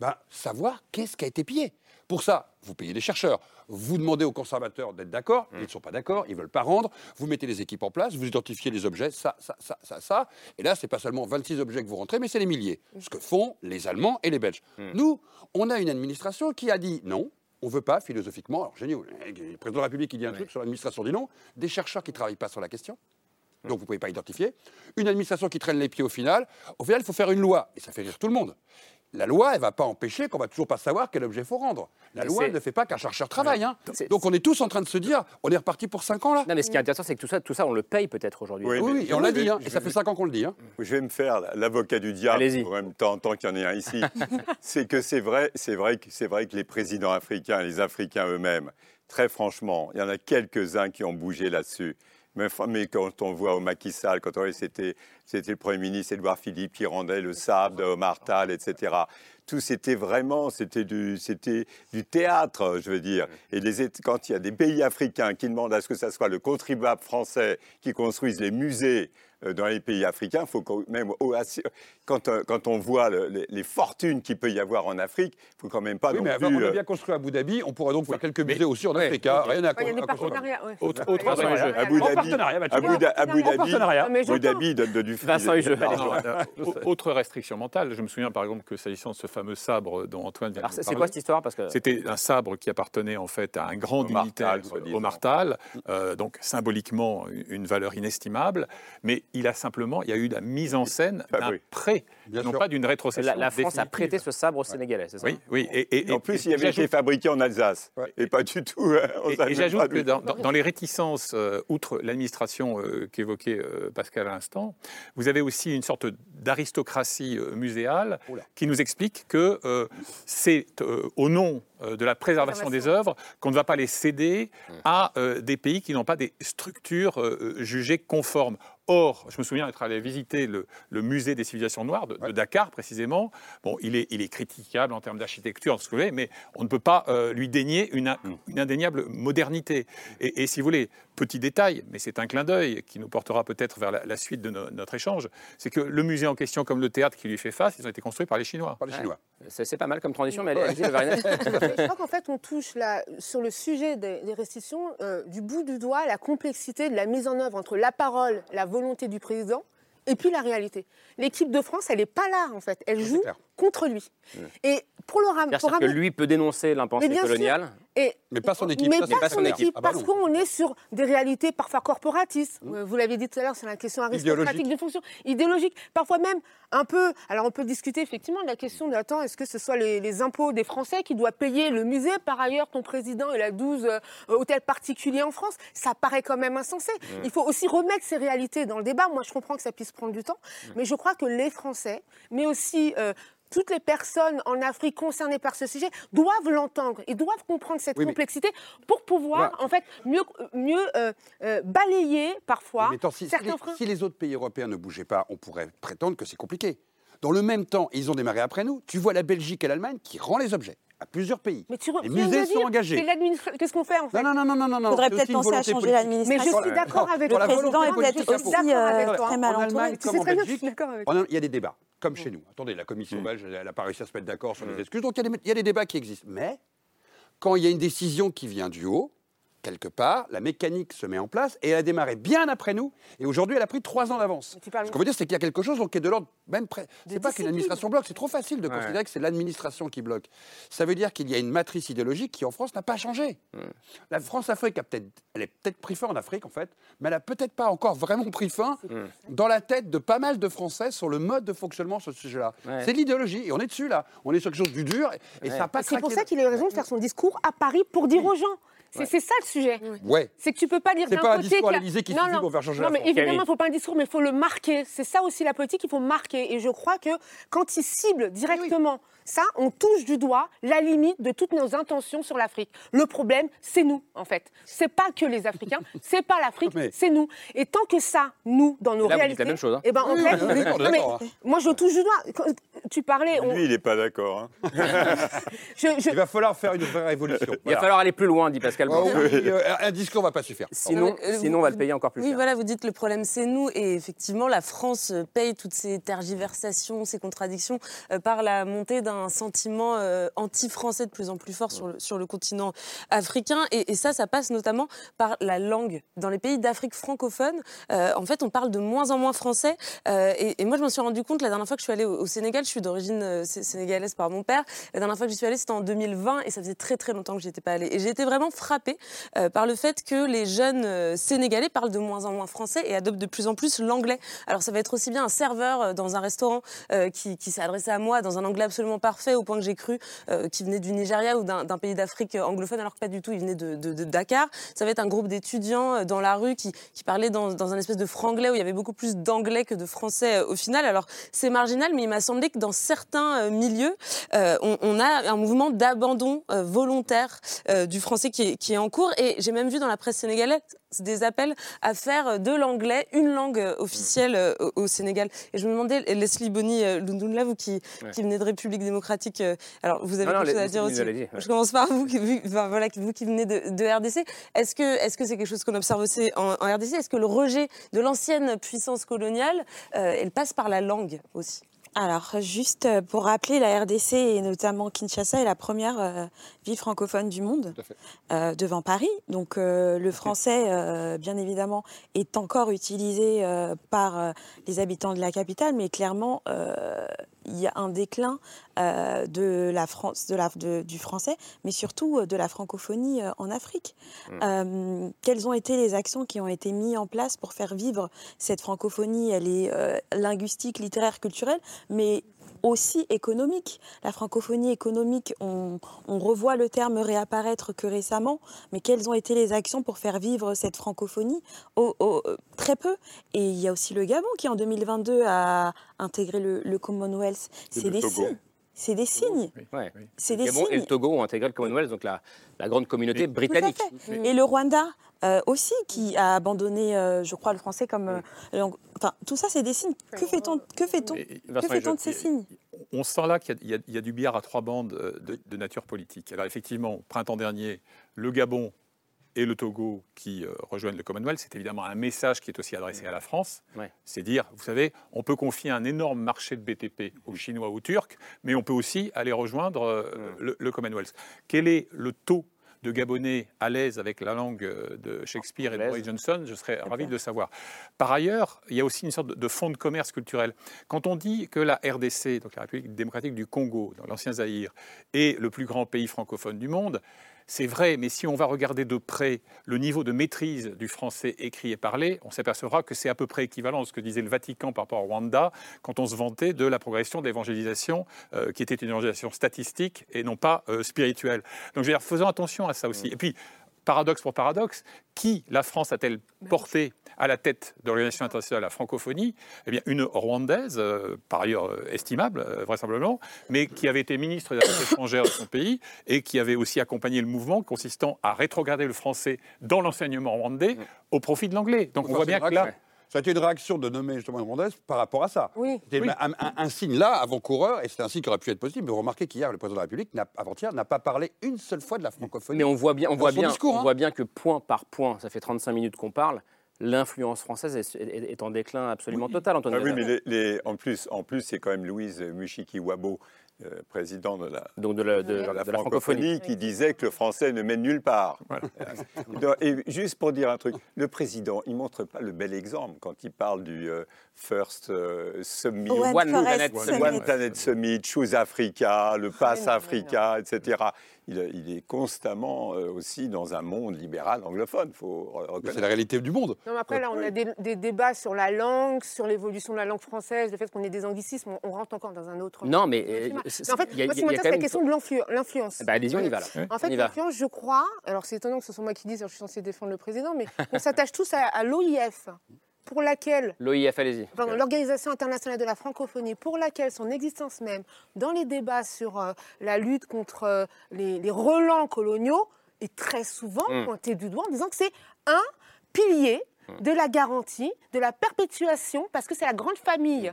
ben, savoir qu'est-ce qui a été pillé. Pour ça, vous payez des chercheurs. Vous demandez aux conservateurs d'être d'accord. Ils ne sont pas d'accord, ils ne veulent pas rendre. Vous mettez les équipes en place, vous identifiez les objets, ça, ça, ça, ça, ça. Et là, ce n'est pas seulement 26 objets que vous rentrez, mais c'est les milliers. Ce que font les Allemands et les Belges. Nous, on a une administration qui a dit non. On ne veut pas, philosophiquement, alors génial, le président de la République qui dit un truc sur l'administration dit non, des chercheurs qui ne travaillent pas sur la question, donc vous ne pouvez pas identifier. Une administration qui traîne les pieds au final. Au final, il faut faire une loi. Et ça fait rire tout le monde. La loi, elle ne va pas empêcher qu'on va toujours pas savoir quel objet il faut rendre. La Mais loi ne fait pas qu'un chercheur travaille. hein. Donc on est tous en train de se dire, on est reparti pour 5 ans là. Non, mais ce qui est intéressant, c'est que tout ça, tout ça, on le paye peut-être aujourd'hui. Oui, mais- oui, et on l'a dit, hein, et ça fait 5 ans qu'on le dit. hein. Je vais me faire l'avocat du diable en même temps, tant qu'il y en ait un ici. c'est que c'est vrai, c'est vrai que c'est vrai que les présidents africains, les Africains eux-mêmes, très franchement, il y en a quelques-uns qui ont bougé là-dessus. Mais, quand on voit au Macky Sall, quand c'était le Premier ministre Édouard Philippe qui rendait le sable de Omar Tal, etc. tout c'était vraiment, c'était du, c'était du théâtre, je veux dire. Et les, quand il y a des pays africains qui demandent à ce que ce soit le contribuable français qui construise les musées euh, dans les pays africains, faut quand même, quand, euh, quand on voit le, les, fortunes qu'il peut y avoir en Afrique, il faut quand même pas oui, non mais plus... on a euh, bien construit à Abu Dhabi, on pourrait donc faire quelques musées aussi en Afrique. hein, Rien à Il y a des partenariats. ouais. Autre, Ouais, autre ouais, enjeu. ouais. Abu Dhabi, bah, Abu, Dhabi, Abu. Dhabi donne de du Vincent Hugeux. Non, euh, au- autre restriction mentale. Je me souviens par exemple que s'agissant de ce fameux sabre dont Antoine vient Alors, de c'est quoi cette histoire? Parce que C'était un sabre qui appartenait en fait à un grand Au soi-disant. au Martal, euh, donc symboliquement une valeur inestimable, mais il a simplement, il y a eu la mise en scène Bah d'un prêt, Bien non sûr. pas d'une rétrocession. la, la France a prêté ce sabre aux Sénégalais, c'est ça Oui, oui. Et, et- Et en plus, et il avait été fabriqué en Alsace. Ouais. Et pas du tout. euh, Et, j'ajoute que dans, dans- dans les réticences, euh, outre l'administration euh, qu'évoquait euh, Pascal à l'instant, vous avez aussi une sorte d'aristocratie euh, muséale Oula. qui nous explique que euh, c'est euh, au nom de la préservation des œuvres qu'on ne va pas les céder à euh, des pays qui n'ont pas des structures jugées conformes. Or, je me souviens être allé visiter le, le musée des civilisations noires de, de Dakar précisément. Bon, il est, il est critiquable en termes d'architecture, ce que vous voulez, mais on ne peut pas euh, lui dénier une, une indéniable modernité. Et, et si vous voulez, petit détail, mais c'est un clin d'œil qui nous portera peut-être vers la, la suite de no- notre échange, c'est que le musée en question, comme le théâtre qui lui fait face, ils ont été construits par les Chinois. Par les Chinois. C'est c'est pas mal comme transition, mais allez, je crois qu'en fait, on touche là, sur le sujet des, des restrictions euh, du bout du doigt la complexité de la mise en œuvre entre la parole, la volonté du président et puis la réalité. L'équipe de France, elle n'est pas là, en fait. Elle joue contre lui. Et pour le ram- pour que lui peut dénoncer bien sûr. Et, Mais pas son équipe. mais ça, pas son équipe, Ah bah parce qu'on est sur des réalités parfois corporatistes. Euh, Vous l'avez dit tout à l'heure, c'est la question aristocratique des fonctions, idéologique, parfois même un peu. Alors on peut discuter effectivement de la question de attends, est-ce que ce soit les, les impôts des Français qui doivent payer le musée? Par ailleurs, ton président il a 12 euh, hôtels particuliers en France. Ça paraît quand même insensé. Il faut aussi remettre ces réalités dans le débat. Moi, je comprends que ça puisse prendre du temps, mais je crois que les Français, mais aussi euh, toutes les personnes en Afrique concernées par ce sujet doivent l'entendre et doivent comprendre cette Oui, complexité pour pouvoir, Voilà. en fait, mieux, mieux euh, euh, balayer parfois Mais si certains les, freins. si les autres pays européens ne bougeaient pas, on pourrait prétendre que c'est compliqué. Dans le même temps, ils ont démarré après nous. Tu vois la Belgique et l'Allemagne qui rend les objets à plusieurs pays. Mais tu les tu viens de musées sont dire, engagés. c'est Qu'est-ce qu'on fait en fait Non, non, non, non, non, non. faudrait c'est peut-être penser à changer politique. Mais je l'administration. suis d'accord avec Le président volonté peut-être aussi il euh, très mal En Allemagne, entouré. En très bien je suis d'accord avec il y a des débats, comme chez nous. Attendez, la commission belge, elle n'a pas réussi à se mettre d'accord sur les excuses, donc il il y a des débats qui existent. Mais quand il y a une décision qui vient du haut, quelque part, la mécanique se met en place et elle a démarré bien après nous. Et aujourd'hui, elle a pris trois ans d'avance. Ce qu'on veut dire, c'est qu'il y a quelque chose donc, qui est de l'ordre même près. C'est pas qu'une administration bloque, c'est trop facile de considérer que c'est l'administration qui bloque. Ça veut dire qu'il y a une matrice idéologique qui, en France, n'a pas changé. La France-Afrique a peut-être, elle est peut-être pris fin en Afrique, en fait, mais elle a peut-être pas encore vraiment pris fin dans la tête de pas mal de Français sur le mode de fonctionnement sur ce sujet-là. Ouais. C'est l'idéologie, et on est dessus là. On est sur quelque chose du dur, et, et ça n'a pas C'est pour ça qu'il a eu raison de faire son discours à Paris pour dire aux gens. C'est c'est ça le sujet. Ouais. C'est que tu peux pas dire C'est d'un pas un côté discours à l'Élysée qui Non, suffit non. pour faire changer Non, mais évidemment, il ne faut pas un discours, mais il faut le marquer. C'est ça aussi la politique, il faut marquer. Et je crois que quand il cible directement ça, on touche du doigt la limite de toutes nos intentions sur l'Afrique. Le problème, c'est nous, en fait. C'est pas que les Africains, c'est pas l'Afrique, Mais- c'est nous. Et tant que ça, nous, dans nos Là, vous dites réalités, la même chose, hein. eh ben, en fait, oui, oui, mais hein. moi, je touche du doigt. Quand Tu parlais, on- Lui, il n'est pas d'accord. hein. je- je- Il va falloir faire une vraie révolution. Il va falloir aller plus loin, dit Pascal Oh, euh, un discours va pas suffire. Sinon, Euh, sinon, on va le payer encore plus Oui, cher. voilà, vous dites le problème c'est nous et effectivement la France euh, paye toutes ces tergiversations, ces contradictions euh, par la montée d'un sentiment euh, anti-français de plus en plus fort sur le, sur le continent africain. Et, et ça, ça passe notamment par la langue. Dans les pays d'Afrique francophone, euh, en fait, on parle de moins en moins français. Euh, et, et moi je m'en suis rendu compte la dernière fois que je suis allée au, au Sénégal, je suis d'origine sé- sénégalaise par mon père, la dernière fois que j'y suis allée c'était en 2020 et ça faisait très très longtemps que j'étais pas allée. Et j'ai été vraiment frappée par le fait que les jeunes sénégalais parlent de moins en moins français et adoptent de plus en plus l'anglais. Alors ça va être aussi bien un serveur dans un restaurant qui, qui s'est adressé à moi dans un anglais absolument parfait au point que j'ai cru euh, qu'il venait du Nigeria ou d'un pays d'Afrique anglophone alors que pas du tout, il venait de, Dakar. Ça va être un groupe d'étudiants euh, dans la rue qui, qui parlaient dans, dans un espèce de franglais où il y avait beaucoup plus d'anglais que de français euh, au final. Alors c'est marginal, mais il m'a semblé que dans certains milieux, on, on a un mouvement d'abandon volontaire du français qui est, qui est en cours. Et j'ai même vu dans la presse sénégalaise des appels à faire de l'anglais une langue officielle euh, au, au Sénégal. Et je me demandais, Leslie Bonny euh, Lundounla, vous qui, Ouais. qui venez de République démocratique, euh, alors vous avez Non, non, quelque chose à dire aussi. ouais. Je commence par vous, qui, enfin, voilà, vous qui venez de, de RDC. Est-ce que c'est quelque chose qu'on observe aussi en, en RDC Est-ce que le rejet de l'ancienne puissance coloniale, euh, elle passe par la langue aussi? Alors, juste euh, pour rappeler, la RDC et notamment Kinshasa est la première euh, ville francophone du monde euh, devant Paris. Donc, euh, le français, bien évidemment, est encore utilisé par les habitants de la capitale, mais clairement, il y a un déclin euh, de la France, de la, de- du français, mais surtout euh, de la francophonie euh, en Afrique. Mm. Quelles ont été les actions qui ont été mises en place pour faire vivre cette francophonie? Elle est linguistique, littéraire, culturelle, mais aussi économique. La francophonie économique, on, on revoit le terme réapparaître que récemment, mais quelles ont été les actions pour faire vivre cette francophonie? Au- au- euh, Très peu. Et il y a aussi le Gabon qui, en 2022, a intégré le, le Commonwealth. Et C'est des signes. C'est des signes. Ouais. C'est Le des Gabon et signes. le Togo ont intégré le Commonwealth, donc la, la grande communauté Tout à britannique. fait. Et le Rwanda? Euh, aussi, qui a abandonné, euh, je crois, le français comme euh, langue. Enfin, tout ça, c'est des signes. Que fait-on Que fait-on Que fait-on de ces signes? On sent là qu'il y a- y, du billard à trois bandes de, de nature politique. Alors effectivement, au printemps dernier, le Gabon et le Togo qui euh, rejoignent le Commonwealth, c'est évidemment un message qui est aussi adressé à la France. Ouais. C'est dire, vous savez, on peut confier un énorme marché de BTP aux Chinois ou aux Turcs, mais on peut aussi aller rejoindre euh, le, le Commonwealth. Quel est le taux de Gabonais à l'aise avec la langue euh, de Shakespeare et de Boris Johnson, je serais ravi de le savoir. Par ailleurs, il y a aussi une sorte de- de fonds de commerce culturel. Quand on dit que la RDC, donc la République démocratique du Congo, dans l'ancien Zaïre, est le plus grand pays francophone du monde, c'est vrai, mais si on va regarder de près le niveau de maîtrise du français écrit et parlé, on s'apercevra que c'est à peu près équivalent à ce que disait le Vatican par rapport au Rwanda quand on se vantait de la progression de l'évangélisation, euh, qui était une évangélisation statistique et non pas euh, spirituelle. Donc je veux dire, faisons attention à ça aussi. Et puis, paradoxe pour paradoxe, qui la France a-t-elle porté à la tête de l'Organisation internationale de la francophonie? Eh bien, une Rwandaise, euh, par ailleurs euh, estimable, euh, vraisemblablement, mais qui avait été ministre des Affaires étrangères de son pays et qui avait aussi accompagné le mouvement consistant à rétrograder le français dans l'enseignement rwandais au profit de l'anglais. Donc on voit bien que là. Ça a été une réaction de nommer justement une Rwandaise par rapport à ça. Oui. C'était Oui. un, un- un signe là, avant-coureur, et c'est un signe qui aurait pu être possible. Mais vous remarquez qu'hier, le président de la République, avant-hier, n'a pas parlé une seule fois de la francophonie. Mais on voit bien, on Dans voit son bien, discours, on hein. voit bien que point par point, ça fait 35 minutes qu'on parle, l'influence française est, est- est en déclin absolument total, Antoine. Ah oui, mais les- les- en plus, en plus c'est quand même Louise Mushiki-Wabo, euh, président de la, Donc de la, de- de la de la francophonie, francophonie. qui disait que le français ne mène nulle part. Et juste pour dire un truc, le président, il montre pas le bel exemple quand il parle du euh, First euh, Summit, One One Planet One Summit. Planet Summit, Choose Africa, le Pass Africa, etc. Il, il est constamment euh, aussi dans un monde libéral anglophone, faut reconnaître. C'est la réalité du monde. Non, mais après, là, on a des, des débats sur la langue, sur l'évolution de la langue française, le fait qu'on ait des anglicismes, on, on rentre encore dans un autre. Non, mais, euh, Mais en fait, il y a- moi, ce qui m'intéresse, c'est la question de l'influ- l'influence. Ben, allez-y, on y va, là. En fait, l'influence, je crois, alors c'est étonnant que ce soit moi qui dise, alors je suis censée défendre le président, mais on s'attache tous à, à l'OIF, pour laquelle L'OIF, allez-y. L'Organisation internationale de la francophonie, pour laquelle son existence même, dans les débats sur euh, la lutte contre euh, les, les relents coloniaux, est très souvent Mm. pointée du doigt en disant que c'est un pilier Mm. de la garantie, de la perpétuation, parce que c'est la grande famille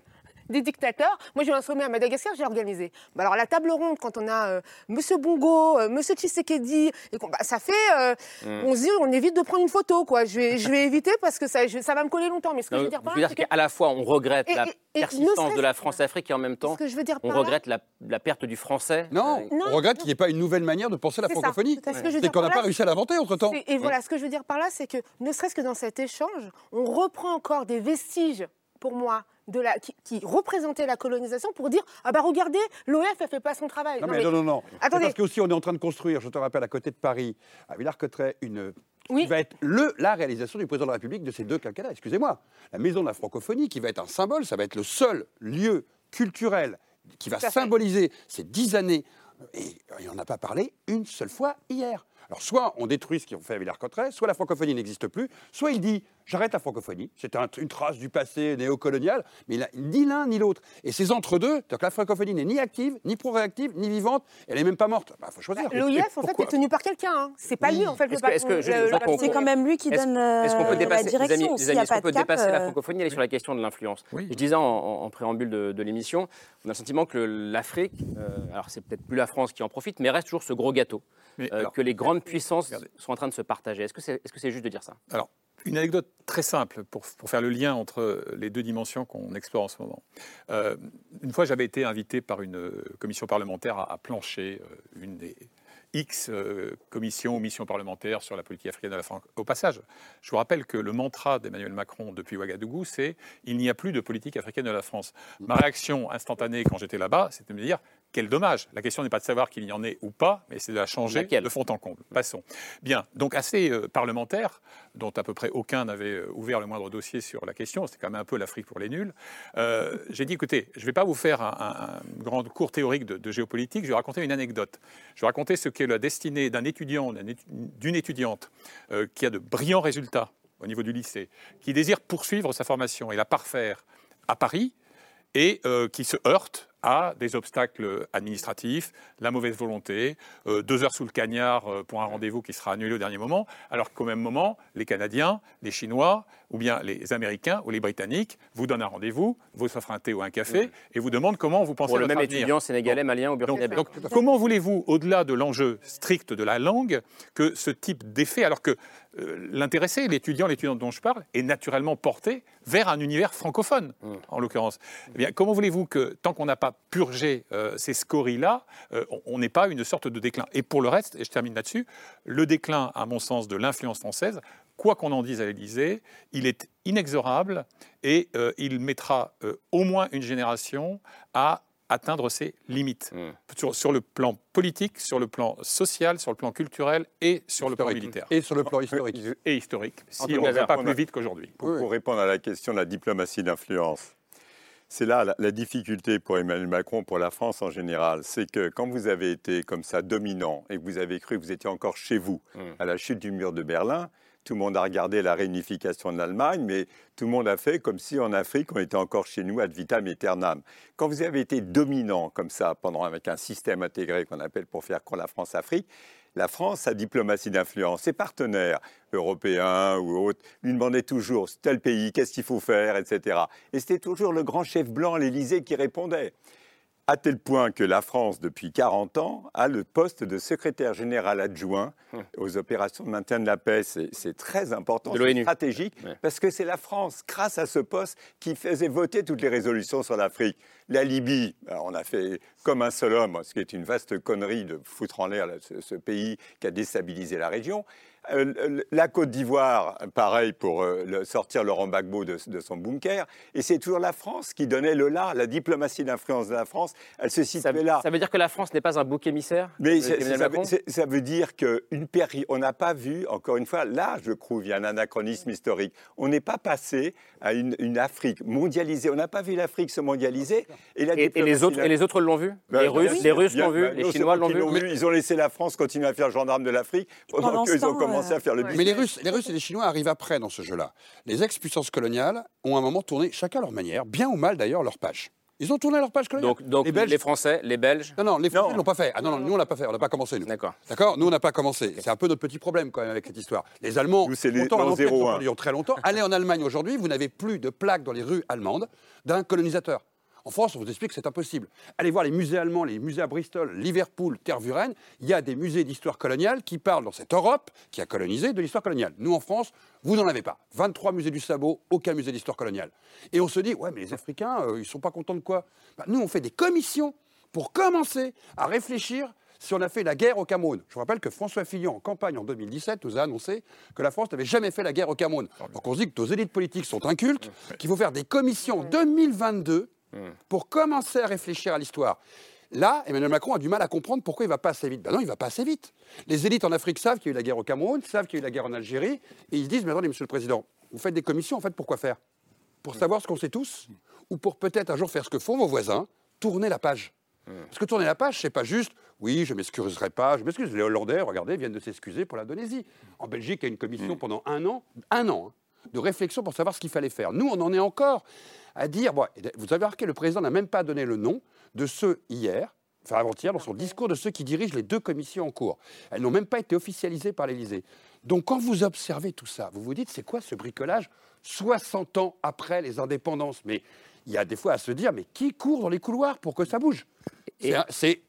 des dictateurs. Moi, j'ai eu un sommet à Madagascar, j'ai organisé. Bah, alors, la table ronde, quand on a euh, Monsieur Bongo, euh, Monsieur Tshisekedi, et bah, ça fait... euh, Mm. On se dit, on évite de prendre une photo, quoi. Je vais, je vais éviter parce que ça, je- ça va me coller longtemps. Mais ce que Non, je veux dire je par veux là, qu'à la fois, on regrette Et- la et- et ne persistance de la France-Afrique et en même temps, que je veux dire on regrette la, la perte du français. Non, Euh, on regrette qu'il n'y ait pas une nouvelle manière de penser la francophonie. tout à fait ce que je veux C'est qu'on n'a pas réussi à l'inventer entre-temps. Et, et voilà, ce que je veux dire par là, c'est que ne serait-ce que dans cet échange, on reprend encore des vestiges, pour moi, de la, qui, qui représentaient la colonisation pour dire ah bah regardez, l'OF elle fait pas son travail. Non, mais non, non, non. Attendez. parce qu'aussi, on est en train de construire, je te rappelle, à côté de Paris, à Villars-Cotterêts, une. Oui. qui va être le, la réalisation du président de la République de ces deux quinquennats. Excusez-moi. La maison de la francophonie, qui va être un symbole, ça va être le seul lieu culturel qui va symboliser ces dix années. Et il n'en a pas parlé une seule fois hier. Alors, soit on détruit ce qu'ils ont fait à Villars-Cotterêts, soit la francophonie n'existe plus, soit il dit j'arrête la francophonie. C'est un- une trace du passé néocolonial, mais il a ni l'un ni l'autre. Et ces entre-deux, c'est-à-dire que la francophonie n'est ni active, ni pro-réactive, ni vivante, elle est même pas morte. Il faut choisir. L'OIF, en fait, est tenu par quelqu'un. hein. C'est pas lui, en fait, le C'est quand même lui qui donne Est-ce qu'on euh, peut la dépasser, les direction. amis, amis, n'y a est-ce qu'on peut cap, dépasser la euh, francophonie et aller sur la question de l'influence Je disais en, préambule de, de l'émission, on a le sentiment que l'Afrique, euh, alors c'est peut-être plus la France qui en profite, mais reste toujours ce gros gâteau Mais euh, alors- que les grandes puissances sont en train de se partager. Est-ce que c'est est -ce c'est juste de dire ça? Alors, une anecdote très simple pour, faire le lien entre les deux dimensions qu'on explore en ce moment. Euh, une fois, j'avais été invité par une euh, commission parlementaire à, plancher, euh, une des X commissions ou missions parlementaires sur la politique africaine de la France. Au passage, je vous rappelle que le mantra d'Emmanuel Macron depuis Ouagadougou, c'est il n'y a plus de politique africaine de la France. Ma réaction instantanée quand j'étais là-bas, c'était de me dire quel dommage. La question n'est pas de savoir qu'il y en ait ou pas, mais c'est de la changer Laquelle de fond en comble. Passons. Bien, donc assez euh, parlementaire, dont à peu près aucun n'avait euh, ouvert le moindre dossier sur la question, c'est quand même un peu l'Afrique pour les nuls. Euh, J'ai dit, écoutez, je ne vais pas vous faire un, un- un grand cours théorique de, de géopolitique, je vais raconter une anecdote. Je vais raconter ce qu'est la destinée d'un étudiant, d'un étu- d'une étudiante euh, qui a de brillants résultats au niveau du lycée, qui désire poursuivre sa formation et la parfaire à Paris, et euh, qui se heurte à des obstacles administratifs, la mauvaise volonté, euh, deux heures sous le cagnard euh, pour un rendez-vous qui sera annulé au dernier moment, alors qu'au même moment, les Canadiens, les Chinois, ou bien les Américains ou les Britanniques vous donnent un rendez-vous, vous offrent un thé ou un café, et vous demandent comment vous pensez Pour le même avenir. étudiant sénégalais, malien ou burkinabé. Donc, comment voulez-vous, au-delà de l'enjeu strict de la langue, que ce type d'effet, alors que euh, l'intéressé, l'étudiant, l'étudiante dont je parle, est naturellement porté vers un univers francophone, en l'occurrence? Eh bien, Comment voulez-vous que, tant qu'on n'a pas purgé euh, ces scories-là, euh, on- n'ait pas une sorte de déclin Et pour le reste, et je termine là-dessus, le déclin, à mon sens, de l'influence française, quoi qu'on en dise à l'Élysée, il est inexorable et euh, il mettra euh, au moins une génération à atteindre ses limites sur, sur le plan politique, sur le plan social, sur le plan culturel et sur le plan Historique. militaire. Et sur le plan historique. Et historique, si on ne va pas plus vite qu'aujourd'hui. Pour, pour répondre à la question de la diplomatie d'influence, c'est là la, la difficulté pour Emmanuel Macron, pour la France en général, c'est que quand vous avez été comme ça dominant et que vous avez cru que vous étiez encore chez vous à la chute du mur de Berlin, tout le monde a regardé la réunification de l'Allemagne, mais tout le monde a fait comme si en Afrique on était encore chez nous ad vitam aeternam. Quand vous avez été dominant comme ça pendant avec un système intégré qu'on appelle pour faire croire la France-Afrique, la France, sa diplomatie d'influence, ses partenaires européens ou autres, lui demandaient toujours tel pays, qu'est-ce qu'il faut faire, etc. Et c'était toujours le grand chef blanc l'Élysée qui répondait. À tel point que la France, depuis 40 ans, a le poste de secrétaire général adjoint aux opérations de maintien de la paix. C'est très important, De c'est stratégique, parce que c'est la France, grâce à ce poste, qui faisait voter toutes les résolutions sur l'Afrique. La Libye, alors, on a fait comme un seul homme, ce qui est une vaste connerie de foutre en l'air ce pays qui a déstabilisé la région. Euh, la Côte d'Ivoire, pareil pour euh, le- sortir Laurent Gbagbo de, de son bunker. Et c'est toujours la France qui donnait le là. La diplomatie d'influence de la France, elle se situait là. Ça veut dire que la France n'est pas un bouc émissaire Mais Emmanuel ça, veut, ça dire qu'une période, on n'a pas vu, encore une fois, là, je trouve, il y a un anachronisme historique. On n'est pas passé à une, une Afrique mondialisée. On n'a pas vu l'afrique se mondialiser. Et, la Et- et les autres- et les autres l'ont vu Ben, Les Russes- les Russes l'ont vu, ben, les Chinois l'ont vu. Ils ont laissé la France continuer à faire gendarme de l'Afrique pendant Pendant qu'ils ont temps, commencé à faire le Mais les Russes, les Russes et les Chinois arrivent après dans ce jeu-là. Les ex-puissances coloniales ont à un moment tourné, chacun à leur manière, bien ou mal d'ailleurs, leur page. Ils ont tourné leur page coloniale. Donc, donc les, Français, les Belges Non, non, les Français ne l'ont pas fait. Ah non, non, nous on l'a pas fait, on n'a pas commencé nous. D'accord. D'accord? Nous on n'a pas commencé. C'est un peu notre petit problème quand même avec cette histoire. Les Allemands, Nous, c'est les- longtemps très longtemps, allez en Allemagne aujourd'hui, vous n'avez plus de plaques dans les rues allemandes d'un colonisateur. En France, on vous explique que c'est impossible. Allez voir les musées allemands, les musées à Bristol, Liverpool, Tervuren. Il y a des musées d'histoire coloniale qui parlent dans cette Europe qui a colonisé de l'histoire coloniale. Nous, en France, vous n'en avez pas. 23 musées du sabot, aucun musée d'histoire coloniale. Et on se dit, ouais, mais les Africains, euh, ils sont pas contents de quoi? Bah, Nous, on fait des commissions pour commencer à réfléchir si on a fait la guerre au Cameroun. Je vous rappelle que François Fillon, en campagne en 2017, nous a annoncé que la France n'avait jamais fait la guerre au Cameroun. Donc on se dit que nos élites politiques sont incultes, qu'il faut faire des commissions en 2022 pour commencer à réfléchir à l'histoire. Là, Emmanuel Macron a du mal à comprendre pourquoi il ne va pas assez vite. Ben non, il ne va pas assez vite. Les élites en Afrique savent qu'il y a eu la guerre au Cameroun, savent qu'il y a eu la guerre en Algérie, et ils se disent, mais attendez, monsieur le Président, vous faites des commissions, en fait, pourquoi faire? Pour savoir ce qu'on sait tous, ou pour peut-être un jour faire ce que font vos voisins, tourner la page? Parce que tourner la page, c'est pas juste, oui, je m'excuserai pas, je m'excuse. Les Hollandais, regardez, viennent de s'excuser pour l'Indonésie. En Belgique, il y a une commission pendant un an, un an, hein, de réflexion pour savoir ce qu'il fallait faire. Nous, on en est encore à dire. Bon, vous avez remarqué, le président n'a même pas donné le nom de ceux hier, enfin avant-hier, dans son discours, de ceux qui dirigent les deux commissions en cours. Elles n'ont même pas été officialisées par l'Élysée. Donc quand vous observez tout ça, vous vous dites, c'est quoi ce bricolage 60 ans après les indépendances? Mais il y a des fois à se dire, mais qui court dans les couloirs pour que ça bouge? C'est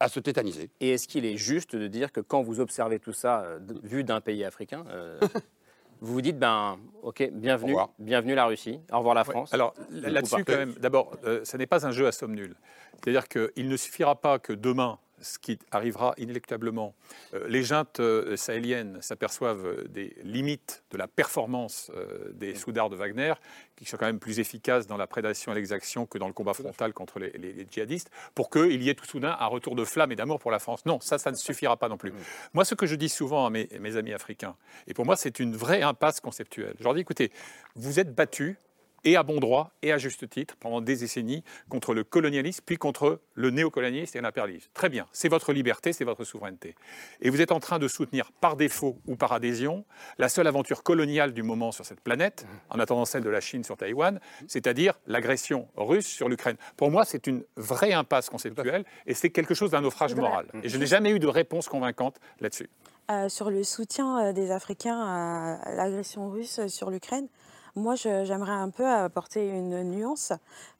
à se tétaniser. Et est-ce qu'il est juste de dire que quand vous observez tout ça, euh, vu d'un pays africain, euh, vous vous dites, ben, ok, bienvenue, bienvenue la Russie, au revoir la Ouais. France. Alors là-dessus, quand même, d'abord, euh, ce n'est pas un jeu à somme nulle. C'est-à-dire qu'il ne suffira pas que demain, ce qui arrivera inéluctablement, euh, les juntes euh, sahéliennes s'aperçoivent des limites de la performance euh, des soudards de Wagner, qui sont quand même plus efficaces dans la prédation et l'exaction que dans le combat frontal contre les, les- les djihadistes, pour qu'il y ait tout soudain un retour de flamme et d'amour pour la France. Non, ça, ça ne suffira pas non plus. Moi, ce que je dis souvent à mes, mes amis africains, et pour moi, c'est une vraie impasse conceptuelle. Je leur dis, écoutez, vous êtes battus et à bon droit et à juste titre pendant des décennies contre le colonialisme puis contre le néocolonialisme et l'impérialisme. Très bien, c'est votre liberté, c'est votre souveraineté. Et vous êtes en train de soutenir par défaut ou par adhésion la seule aventure coloniale du moment sur cette planète, en attendant celle de la Chine sur Taïwan, c'est-à-dire l'agression russe sur l'Ukraine. Pour moi, c'est une vraie impasse conceptuelle et c'est quelque chose d'un naufrage moral. Et je n'ai jamais eu de réponse convaincante là-dessus. Euh, sur le soutien euh, des Africains à l'agression russe sur l'Ukraine, moi j'aimerais un peu apporter une nuance.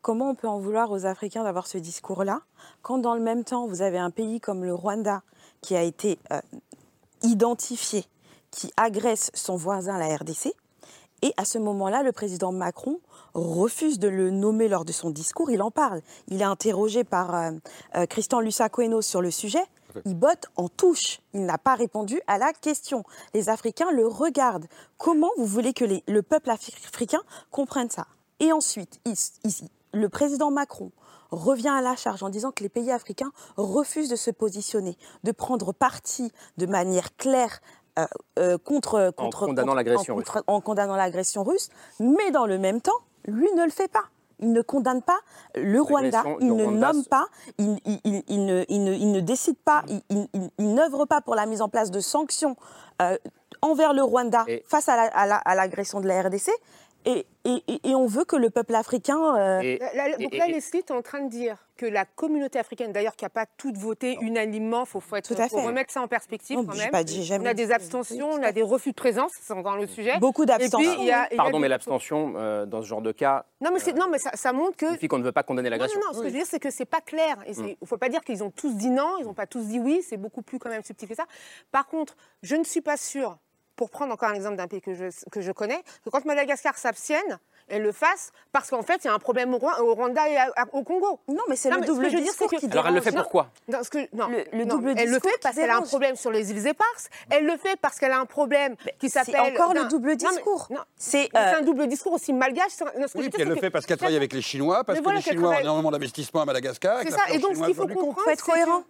Comment on peut en vouloir aux Africains d'avoir ce discours-là quand dans le même temps vous avez un pays comme le Rwanda qui a été euh, identifié, qui agresse son voisin la RDC, et à ce moment-là, le président Macron refuse de le nommer lors de son discours. Il en parle. Il est interrogé par euh, euh, Christian Lussacoeno sur le sujet. Il botte en touche. Il n'a pas répondu à la question. Les Africains le regardent. Comment vous voulez que les- le peuple afri- africain comprenne ça? Et ensuite, ici, le président Macron revient à la charge en disant que les pays africains refusent de se positionner, de prendre parti de manière claire euh, euh, contre, contre condamnant contre- l'agression en russe. contre- en condamnant l'agression russe, mais dans le même temps, lui ne le fait pas. Il ne condamne pas le Rwanda, L'agression il ne Rwanda, nomme pas, il, il- il- il ne, décide pas, il- il, n'œuvre pas pour la mise en place de sanctions euh, envers le Rwanda face à la- à la- à l'agression de la RDC. Et, et- et- et on veut que le peuple africain. euh, là, donc là, Leslie, tu es en train de dire que la communauté africaine, d'ailleurs, qui n'a pas toutes voté unanimement, il faut, faut, être- Tout à faut fait. remettre ça en perspective Non, quand même. pas dit- j'ai jamais on a des abstentions, on a des refus de présence, c'est encore le sujet. Beaucoup Et d'abstentions. il il Pardon, mais l'abstention, euh, dans ce genre de cas, Non, mais, non, mais ça, ça montre que. signifie qu'on ne veut pas condamner Non, l'agression. non, non, ce que je veux dire, c'est que c'est pas clair. Il Mm. ne faut pas dire qu'ils ont tous dit non, ils n'ont pas tous dit oui, c'est beaucoup plus quand même subtil que ça. Par contre, je ne suis pas sûre, pour prendre encore un exemple d'un pays que je, que je connais, que quand Madagascar s'abstienne, elle le fasse parce qu'en fait, il y a un problème au, Rwanda- au Rwanda et à- à- au Congo. Non, mais c'est le ce que double je discours c'est que- qui Alors elle le fait pourquoi non, ce que, non, Le- le non, double Elle le fait parce qu'elle a un problème sur les îles éparses. Elle le fait parce qu'elle a un problème qui c'est s'appelle. encore le double discours. C'est, euh, un double discours aussi malgache. sur- non, ce que je veux Oui, puis elle c'est le que- fait parce qu'elle travaille avec les Chinois, parce que les Chinois ont énormément d'investissements à Madagascar. C'est ça, et donc ce qu'il faut comprendre, Faut être c'est cohérent.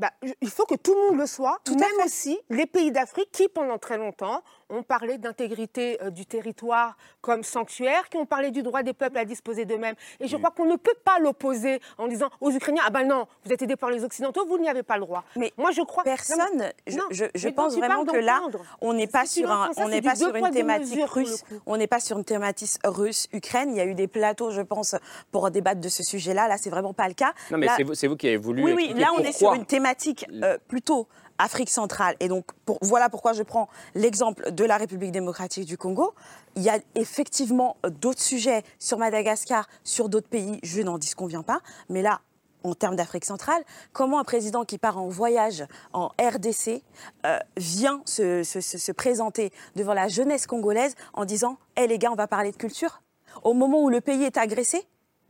Bah, il faut que tout le monde le soit, Tout même aussi les pays d'Afrique qui, pendant très longtemps, ont parlé d'intégrité euh, du territoire comme sanctuaire, qui ont parlé du droit des peuples à disposer d'eux-mêmes. Et je crois qu'on ne peut pas l'opposer en disant aux Ukrainiens Ah ben non, vous êtes aidés par les Occidentaux, vous n'y avez pas le droit. Mais moi, je crois. Personne, je, non, je- je pense vraiment que là, on n'est pas sur un, on n'est pas sur une thématique russe, on n'est pas sur une thématique russe-Ukraine. Il y a eu des plateaux, je pense, pour débattre de ce sujet-là. Là, c'est vraiment pas le cas. Non, mais Là- c'est vous, c'est vous qui avez voulu. Oui, oui, là on est sur une thématique euh, plutôt Afrique centrale. Et donc pour- voilà pourquoi je prends l'exemple de la République démocratique du Congo. Il y a effectivement euh, d'autres sujets sur Madagascar, sur d'autres pays, je n'en disconviens pas. Mais là, en termes d'Afrique centrale, comment un président qui part en voyage en RDC euh, vient se, se- se- se présenter devant la jeunesse congolaise en disant Hé les gars, on va parler de culture? Au moment où le pays est agressé?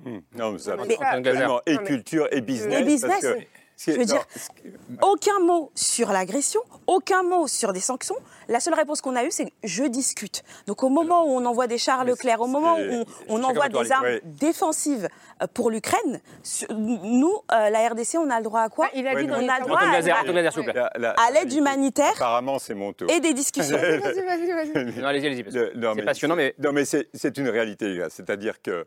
Hmm. Non, mais ça Mais- absolument. Et culture et business. Et business, parce que- Je veux dire, aucun mot sur l'agression, aucun mot sur des sanctions. La seule réponse qu'on a eue, c'est je discute. Donc au moment où on envoie des chars Leclerc, au moment où on, envoie des armes ouais. défensives euh, pour l'Ukraine, nous, euh, la RDC, on a le droit à quoi il a Ouais, dit les On a le droit à, l'aide humanitaire Apparemment, c'est mon tour. et des discussions. Vas-y, vas-y, vas-y. Non, allez-y, allez-y. C'est passionnant, mais Non, mais c'est une réalité, les gars. C'est-à-dire que,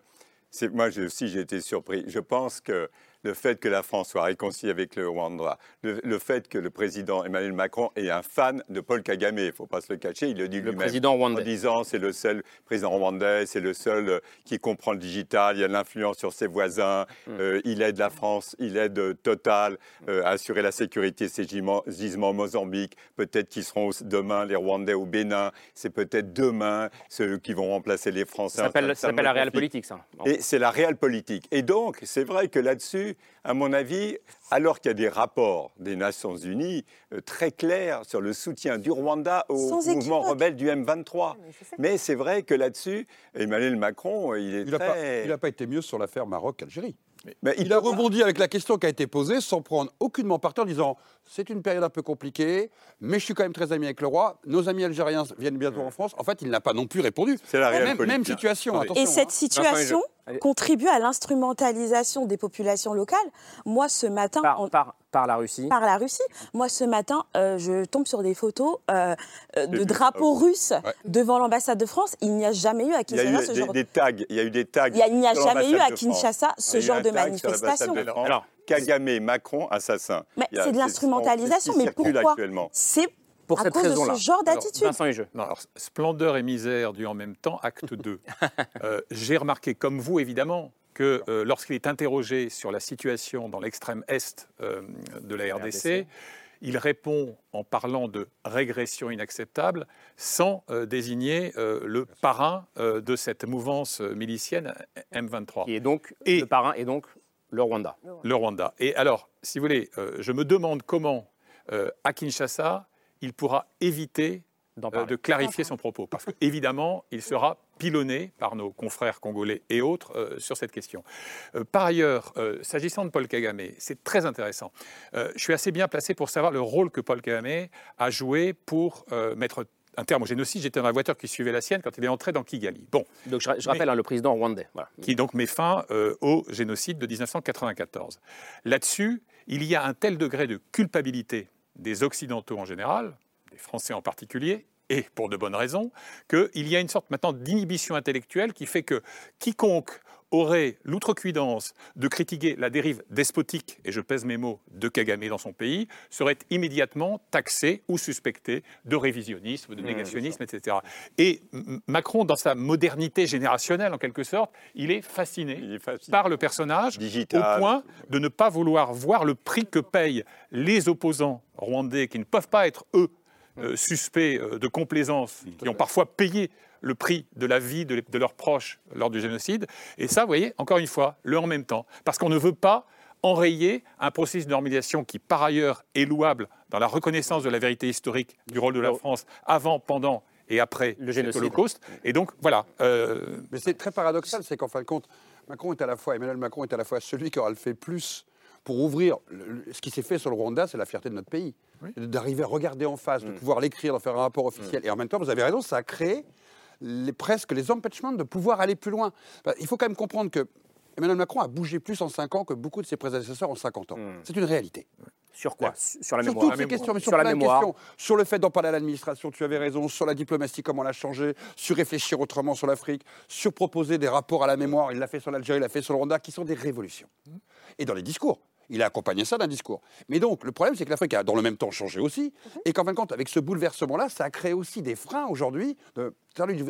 moi aussi j'ai été surpris. Je pense que le fait que la France soit réconciliée avec le Rwanda, le, le fait que le président Emmanuel Macron est un fan de Paul Kagame, il ne faut pas se le cacher, il le dit lui-même. président rwandais. En disant c'est le seul président rwandais, c'est le seul euh, qui comprend le digital, il a de l'influence sur ses voisins, Mm. euh, il aide la France, il aide euh, Total euh, à assurer la sécurité de ses gisements gisements au Mozambique. Peut-être qu'ils seront demain les Rwandais au Bénin, c'est peut-être demain ceux qui vont remplacer les Français. Ça s'appelle la réelle politique, ça. Et c'est la réelle politique. Et donc, c'est vrai que là-dessus, à mon avis, alors qu'il y a des rapports des Nations Unies euh, très clairs sur le soutien du Rwanda au Sans mouvement équivoque. rebelle du M23. Mais c'est vrai que là-dessus, Emmanuel Macron, il est Il n'a très... pas été mieux sur l'affaire Maroc-Algérie. Mais Il a rebondi avec la question qui a été posée sans prendre aucunement parti en disant c'est une période un peu compliquée, mais je suis quand même très ami avec le roi. Nos amis algériens viennent bientôt en France. En fait, il n'a pas non plus répondu. C'est la réelle même, même situation. Et cette hein. situation contribue à l'instrumentalisation des populations locales. Moi, ce matin, Par, en- par, par la Russie. par la Russie. Moi, ce matin, euh, je tombe sur des photos euh, euh, de drapeaux russes Ouais. devant l'ambassade de France. Il n'y a jamais eu à Kinshasa eu ce des, genre des tags. Il y a eu des tags. Il a- n'y a jamais eu à de France. Kinshasa ce genre de manifestation. de. Alors- Kagame, Macron, assassin. Mais c'est de l'instrumentalisation. Mais pourquoi. C'est Pour à cette cause de raison-là. ce genre Alors, d'attitude. Vincent Hugeux. Non, alors, splendeur et misère dû en même temps, acte 2. Euh, J'ai remarqué, comme vous évidemment, que euh, lorsqu'il est interrogé sur la situation dans l'extrême est euh, de la RDC, RDC. il répond en parlant de régression inacceptable sans euh, désigner euh, le parrain euh, de cette mouvance milicienne M23. Qui est donc Et- le parrain et donc le Rwanda. le Rwanda. Et alors, si vous voulez, euh, je me demande comment, euh, à Kinshasa, il pourra éviter euh, de clarifier son propos. Parce qu'évidemment, il sera pilonné par nos confrères congolais et autres euh, sur cette question. Euh, par ailleurs, euh, s'agissant de Paul Kagame, c'est très intéressant. Euh, je suis assez bien placé pour savoir le rôle que Paul Kagame a joué pour euh, mettre un terme au génocide. J'étais dans la voiture qui suivait la sienne quand il est entré dans Kigali. Bon, Donc je, je rappelle hein, le président rwandais. Voilà. qui donc met fin euh, au génocide de 1994. Là-dessus, il y a un tel degré de culpabilité des Occidentaux en général, des Français en particulier, et pour de bonnes raisons, qu'il y a une sorte maintenant d'inhibition intellectuelle qui fait que quiconque aurait l'outrecuidance de critiquer la dérive despotique, et je pèse mes mots, de Kagame dans son pays, serait immédiatement taxé ou suspecté de révisionnisme, de négationnisme, etc. Et Macron, dans sa modernité générationnelle, en quelque sorte, il est fasciné, Il est fasciné. par le personnage, Digital. au point de ne pas vouloir voir le prix que payent les opposants rwandais, qui ne peuvent pas être, eux, euh, suspects euh, de complaisance, qui ont parfois payé le prix de la vie de, de leurs proches lors du génocide. Et ça, vous voyez, encore une fois, le en même temps. Parce qu'on ne veut pas enrayer un processus de normalisation qui, par ailleurs, est louable dans la reconnaissance de la vérité historique du rôle de la France avant, pendant et après Le génocide. Holocauste. Et donc, voilà. euh, Mais c'est très paradoxal, c'est qu'en fin de compte, Macron est à la fois, Emmanuel Macron est à la fois celui qui aura le fait plus pour ouvrir le- ce qui s'est fait sur le Rwanda, c'est la fierté de notre pays. D'arriver à regarder en face, de pouvoir l'écrire, d'en faire un rapport officiel. Et en même temps, vous avez raison, ça a créé les, presque les empêchements de pouvoir aller plus loin. Il faut quand même comprendre que Emmanuel Macron a bougé plus en 5 ans que beaucoup de ses prédécesseurs en 50 ans. C'est une réalité. Sur quoi? Sur la Sur mémoire. toutes ces questions, mais sur, Sur la de questions. Sur le fait d'en parler à l'administration, tu avais raison. Sur la diplomatie, comment l'a changé. Sur réfléchir autrement sur l'Afrique. Sur proposer des rapports à la mémoire. Il l'a fait sur l'Algérie, il l'a fait sur le Rwanda, qui sont des révolutions. Et dans les discours. Il a accompagné ça d'un discours. Mais donc, le problème, c'est que l'Afrique a dans le même temps changé aussi. Et qu'en fin de compte, avec ce bouleversement-là, ça a créé aussi des freins aujourd'hui. De,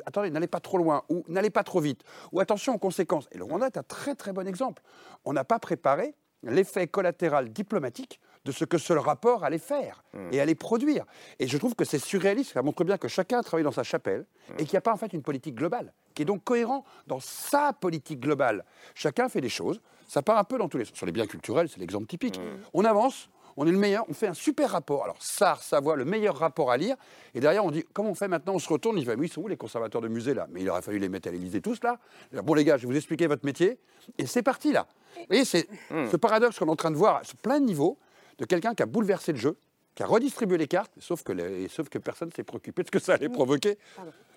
attendez, n'allez pas trop loin. Ou n'allez pas trop vite. Ou attention aux conséquences. Et le Rwanda est un très très bon exemple. On n'a pas préparé l'effet collatéral diplomatique de ce que ce rapport allait faire et allait produire. Et je trouve que c'est surréaliste, ça montre bien que chacun travaille dans sa chapelle et qu'il n'y a pas en fait une politique globale, qui est donc cohérent dans sa politique globale. Chacun fait des choses, ça part un peu dans tous les sens. Sur les biens culturels, c'est l'exemple typique. On avance, on est le meilleur, on fait un super rapport. Alors, SAR, Savoie, le meilleur rapport à lire. Et derrière, on dit, comment on fait maintenant? On se retourne, il fait, oui, ils sont où les conservateurs de musée là? Mais il aurait fallu les mettre à l'Élysée tous là. Bon, les gars, je vais vous expliquer votre métier. Et c'est parti là. Vous voyez, c'est ce paradoxe qu'on est en train de voir sur plein de niveaux de quelqu'un qui a bouleversé le jeu qui a redistribué les cartes, sauf que, les- sauf que personne ne s'est préoccupé de ce que ça allait provoquer.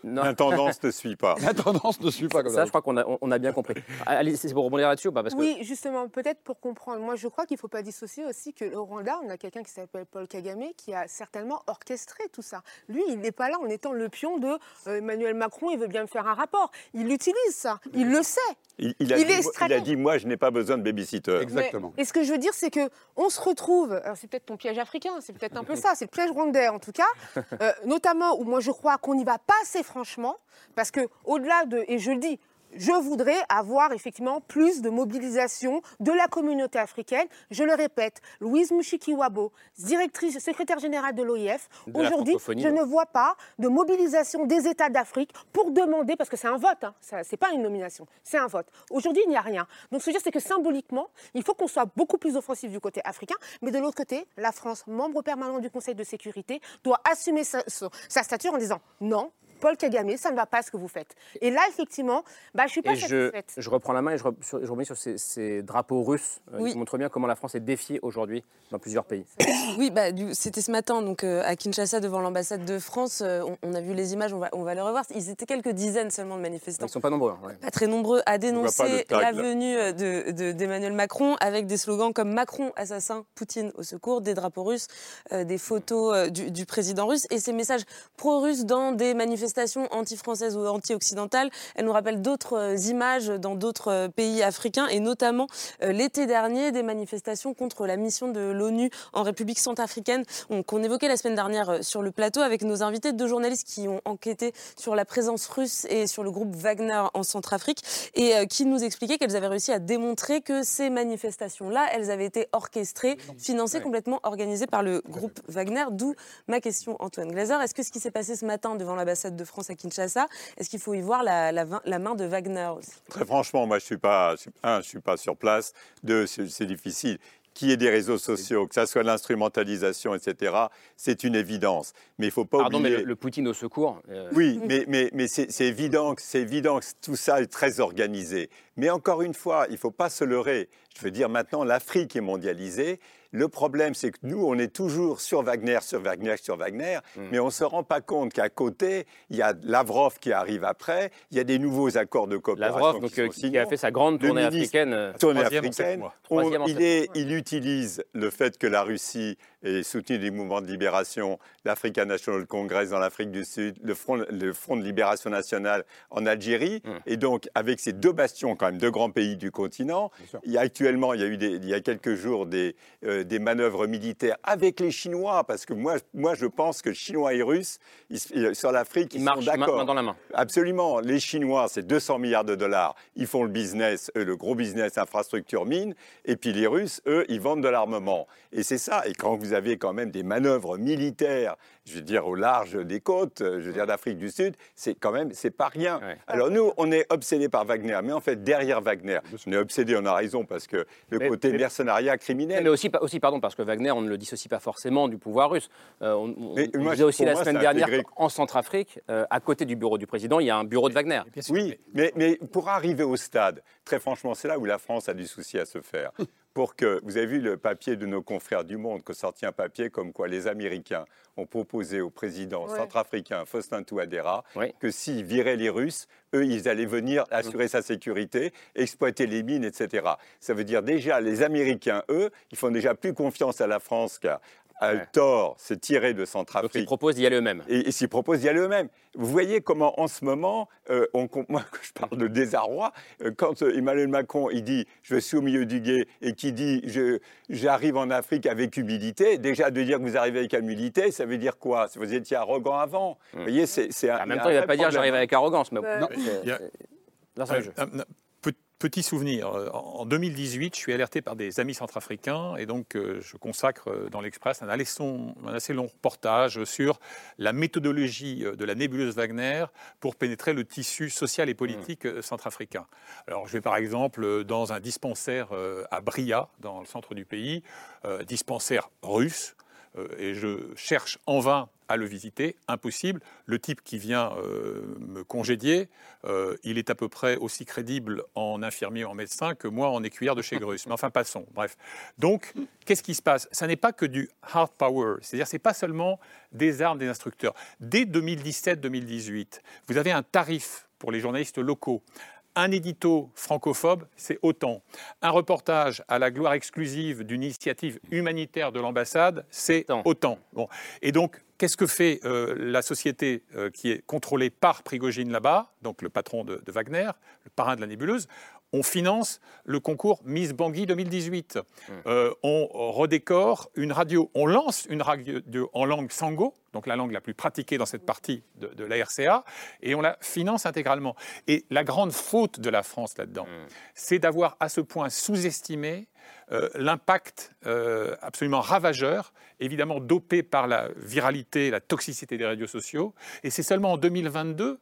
Non. La tendance ne suit pas. La tendance ne suit pas comme Ça, je crois qu'on a, on- on a bien compris. Alice, c'est pour rebondir là-dessus ou pas? Parce que Oui, justement, peut-être pour comprendre. Moi, je crois qu'il ne faut pas dissocier aussi que le Rwanda, on a quelqu'un qui s'appelle Paul Kagame qui a certainement orchestré tout ça. Lui, il n'est pas là en étant le pion de euh, Emmanuel Macron, il veut bien me faire un rapport. Il utilise ça, il le sait. Il, il a Il dit, est il a dit, moi, je n'ai pas besoin de babysitter. Mais- et ce que je veux dire, c'est que on se retrouve. Alors c'est peut-être ton piège africain, c'est peut-être un peu ça, c'est le piège rwandais en tout cas, euh, notamment où moi je crois qu'on n'y va pas assez franchement, parce que au-delà de, et je le dis. Je voudrais avoir effectivement plus de mobilisation de la communauté africaine. Je le répète, Louise Mushikiwabo, directrice, secrétaire générale de l'OIF, aujourd'hui, je ne vois pas de mobilisation des États d'Afrique pour demander, parce que c'est un vote, hein, ça- c'est pas une nomination, c'est un vote. Aujourd'hui, il n'y a rien. Donc, ce que je veux dire, c'est que symboliquement, il faut qu'on soit beaucoup plus offensif du côté africain, mais de l'autre côté, la France, membre permanent du Conseil de sécurité, doit assumer sa stature en disant non. Paul Kagame, ça ne va pas ce que vous faites. Et là, effectivement, bah, je suis pas Et satisfaite. je reprends la main et je, re- sur- je reviens sur ces, ces drapeaux russes euh, Oui. qui montrent bien comment la France est défiée aujourd'hui dans plusieurs pays. Oui, bah, c'était ce matin donc, euh, à Kinshasa devant l'ambassade de France. Euh, on, on a vu les images, on va, on va les revoir. Ils étaient quelques dizaines seulement de manifestants. Ils ne sont pas nombreux. hein, ouais. Pas très nombreux à dénoncer tag, la venue de- de- d'Emmanuel Macron avec des slogans comme Macron assassin, Poutine au secours, des drapeaux russes, euh, des photos euh, du, du président russe et ces messages pro-russes dans des manifestations anti-françaises ou anti-occidentales. Elles nous rappellent d'autres euh, images dans d'autres euh, pays africains et notamment euh, l'été dernier des manifestations contre la mission de l'ONU en République centrafricaine on- qu'on évoquait la semaine dernière sur le plateau avec nos invités, deux journalistes qui ont enquêté sur la présence russe et sur le groupe Wagner en Centrafrique et euh, qui nous expliquaient qu'elles avaient réussi à démontrer que ces manifestations-là, elles avaient été orchestrées, financées, complètement organisées par le groupe Wagner. D'où ma question, Antoine Glazer. Est-ce que ce qui s'est passé ce matin devant l'ambassade de France à Kinshasa, est-ce qu'il faut y voir la, la vin- la main de Wagner aussi? Très franchement, moi, je suis pas, un, je suis pas sur place. Deux, c'est c'est difficile. Qu'il y ait des réseaux sociaux, que ça soit l'instrumentalisation, etc., c'est une évidence. Mais il faut pas Pardon, mais le, le Poutine au secours. euh, Oui, mais, mais, mais c'est c'est évident, que- c'est évident que tout ça est très organisé. Mais encore une fois, il ne faut pas se leurrer. Je veux dire, maintenant, l'Afrique est mondialisée. Le problème, c'est que nous, on est toujours sur Wagner, sur Wagner, sur Wagner, mais on ne se rend pas compte qu'à côté, il y a Lavrov qui arrive après, il y a des nouveaux accords de coopération Lavrov, donc, qui euh, sont qui a fait sa grande tournée africaine. euh, tournée africaine. On- il, est- il utilise le fait que la Russie ait soutenu des mouvements de libération, l'African National Congress dans l'Afrique du Sud, le Front, le Front de libération nationale en Algérie. Hum. Et donc, avec ces deux bastions, quand même, deux grands pays du continent, il y a actuellement, il y a eu des- il y a quelques jours des, euh, des manœuvres militaires avec les Chinois, parce que moi, moi je pense que Chinois et Russes, ils sur l'Afrique, ils, Ils marchent d'accord. main dans la main. Absolument. Les Chinois, c'est 200 milliards de dollars. Ils font le business, eux, le gros business infrastructure mine. Et puis les Russes, eux, ils vendent de l'armement. Et c'est ça. Et quand vous avez quand même des manœuvres militaires, je veux dire, au large des côtes, euh, je veux dire, d'Afrique du Sud, c'est quand même, c'est pas rien. Alors nous, on est obsédés par Wagner. Mais en fait, derrière Wagner, on est obsédés, on a raison, parce que le Mais- côté mais- mercenariat criminel. Mais aussi, aussi, pardon, parce que Wagner, on ne le dissocie pas forcément du pouvoir russe. Euh, on Mais on moi, disait aussi la moi, semaine dernière qu'en Centrafrique, euh, à côté du bureau du président, il y a un bureau de Wagner. Oui, mais, mais pour arriver au stade, très franchement, c'est là où la France a du souci à se faire. Pour que, vous avez vu le papier de nos confrères du Monde, que sorti un papier comme quoi les Américains ont proposé au président Ouais. centrafricain Faustin Touadéra que s'ils viraient les Russes, eux, ils allaient venir assurer sa sécurité, exploiter les mines, etc. Ça veut dire déjà, les Américains, eux, ils font déjà plus confiance à la France qu'à à le tort, c'est tiré de Centrafrique. Donc ils proposent d'y aller eux-mêmes. Et, et s'ils proposent d'y aller eux-mêmes. Vous voyez comment, en ce moment, euh, on, moi, je parle de désarroi, euh, quand euh, Emmanuel Macron, il dit « je suis au milieu du guet » et qui dit je- « j'arrive en Afrique avec humilité », déjà de dire que vous arrivez avec humilité, ça veut dire quoi Vous étiez arrogant avant. Vous voyez, c'est En même a temps, il ne va pas dire j'arrive avec arrogance. Mais Bah, Non, c'est- il Petit souvenir, euh, en 2018, je suis alerté par des amis centrafricains et donc euh, je consacre euh, dans l'Express un, assez long- reportage sur la méthodologie de la nébuleuse Wagner pour pénétrer le tissu social et politique euh, centrafricain. Alors je vais par exemple dans un dispensaire à Bria, dans le centre du pays, dispensaire russe. Euh, et je cherche en vain à le visiter, impossible. Le type qui vient euh, me congédier, euh, il est à peu près aussi crédible en infirmier en médecin que moi en écuyère de chez Grus. Mais enfin, passons. Bref. Donc, qu'est-ce qui se passe? Ça n'est pas que du hard power, c'est-à-dire c'est pas seulement des armes, des instructeurs. Dès 2017-2018, vous avez un tarif pour les journalistes locaux un édito francophobe, c'est autant. Un reportage à la gloire exclusive d'une initiative humanitaire de l'ambassade, c'est autant. Bon. Et donc, qu'est-ce que fait euh, la société euh, qui est contrôlée par Prigogine là-bas, donc le patron de, de Wagner, le parrain de la nébuleuse? On finance le concours Miss Bangui 2018. Euh, on redécore une radio, on lance une radio en langue sango, donc la langue la plus pratiquée dans cette partie de, de la RCA, et on la finance intégralement. Et la grande faute de la France là-dedans, c'est d'avoir à ce point sous-estimé euh, l'impact euh, absolument ravageur, évidemment dopé par la viralité, la toxicité des réseaux sociaux. Et c'est seulement en 2022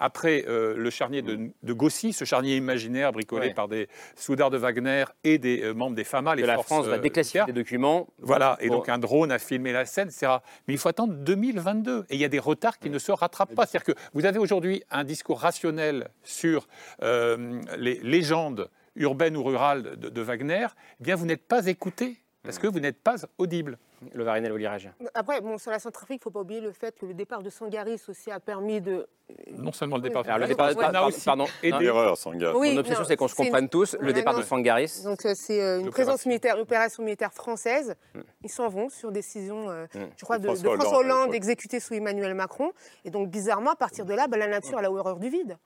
après euh, le charnier de, de, Gossy, ce charnier imaginaire bricolé Ouais. par des soudards de Wagner et des membres des FAMA, les Que la forces, France va déclassifier des documents. Voilà, et donc un drone a filmé la scène, etc. Mais il faut attendre 2022. Et il y a des retards qui ne se rattrapent pas. C'est-à-dire que vous avez aujourd'hui un discours rationnel sur euh, les légendes urbaines ou rurales de, Wagner. Eh bien, vous n'êtes pas écouté parce que vous n'êtes pas audible. Le Varinel Oliragien. Après, bon, sur la Centrafrique, il ne faut pas oublier le fait que le départ de Sangaris aussi a permis de. Non seulement le départ. Alors, le départ, ouais. par- par- pardon, Et Erreur, Sangha. Oui, Mon obsession, c'est qu'on se comprenne une- tous. Le départ de. Sangaris. Donc euh, c'est euh, une présence militaire, opération militaire française. Ils s'en vont sur décision, euh, Mm. je crois, de, de François Hollande, Hollande exécutée sous Emmanuel Macron. Et donc bizarrement, à partir de là, bah, la nature a la horreur du vide.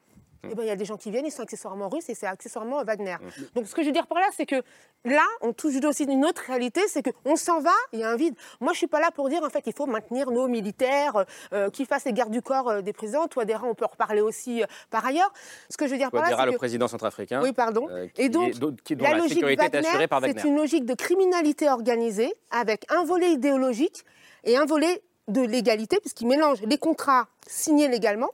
Et ben, il y a des gens qui viennent, ils sont accessoirement russes et c'est accessoirement Wagner. Donc ce que je veux dire par là, c'est que là, on touche aussi une autre réalité, c'est qu'on s'en va, il y a un vide. Moi, je suis pas là pour dire, en fait, il faut maintenir nos militaires, euh, qui fassent les gardes du corps euh, des présidents. Toi, Dera, on peut en reparler aussi euh, par ailleurs. Ce que je veux dire par là, c'est le que... président centrafricain Oui, pardon. euh, Et donc, est- qui- la, la, logique sécurité est Wagner, assurée par Wagner. c'est une logique de criminalité organisée avec un volet idéologique et un volet de légalité, puisqu'il mélange les contrats signés légalement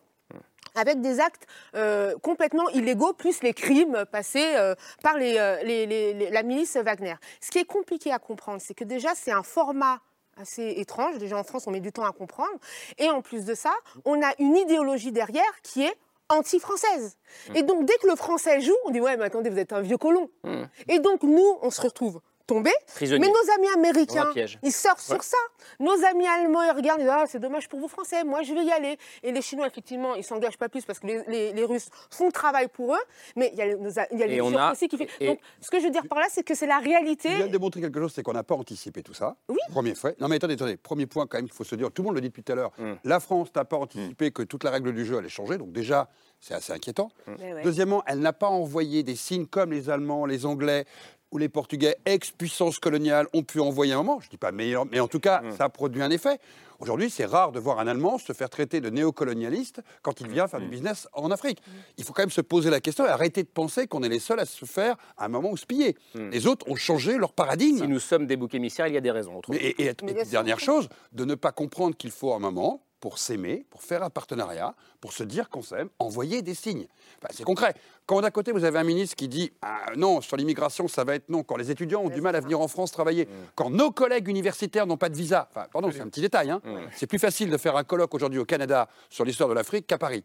avec des actes euh, complètement illégaux, plus les crimes passés euh, par les, euh, les- les- les- la milice Wagner. Ce qui est compliqué à comprendre, c'est que déjà, c'est un format assez étrange. Déjà, en France, on met du temps à comprendre. Et en plus de ça, on a une idéologie derrière qui est anti-française. Et donc, dès que le français joue, on dit Ouais, mais attendez, vous êtes un vieux colon. Hmm. Et donc, nous, on se retrouve Mais nos amis américains, ils sortent Ouais. sur ça. Nos amis allemands, ils regardent, ils disent Ah, c'est dommage pour vous Français, moi je vais y aller. Et les Chinois, effectivement, ils s'engagent pas plus parce que les, les- les Russes font le travail pour eux. Mais il y a, nos a- il y a Et les a- aussi qui fait. et- Donc, ce que je veux dire par là, c'est que c'est la réalité. Il vient de démontrer quelque chose, c'est qu'on n'a pas anticipé tout ça. Oui. Premier fait. Non mais attendez, attendez. Premier point quand même qu'il faut se dire, tout le monde le dit depuis tout à l'heure, Hmm. la France n'a pas anticipé que toute la règle du jeu allait changer, donc déjà, c'est assez inquiétant. Ouais. Deuxièmement, elle n'a pas envoyé des signes comme les Allemands, les Anglais ou les Portugais, ex-puissance coloniale, ont pu envoyer un moment. Je ne dis pas meilleur, mais en tout cas, ça a produit un effet. Aujourd'hui, c'est rare de voir un Allemand se faire traiter de néocolonialiste quand il vient faire du business en Afrique. Il faut quand même se poser la question et arrêter de penser qu'on est les seuls à se faire à un moment où se piller. Les autres ont changé leur paradigme. Si nous sommes des boucs émissaires, il y a des raisons. autrement. Mais- Et, et- et dernière chose, de ne pas comprendre qu'il faut un moment pour s'aimer, pour faire un partenariat, pour se dire qu'on s'aime, envoyer des signes. Enfin, c'est concret. Quand d'un côté vous avez un ministre qui dit Ah, non sur l'immigration ça va être non, quand les étudiants ont du mal à venir en France travailler, quand nos collègues universitaires n'ont pas de visa, enfin pardon c'est un petit détail, hein. c'est plus facile de faire un colloque aujourd'hui au Canada sur l'histoire de l'Afrique qu'à Paris.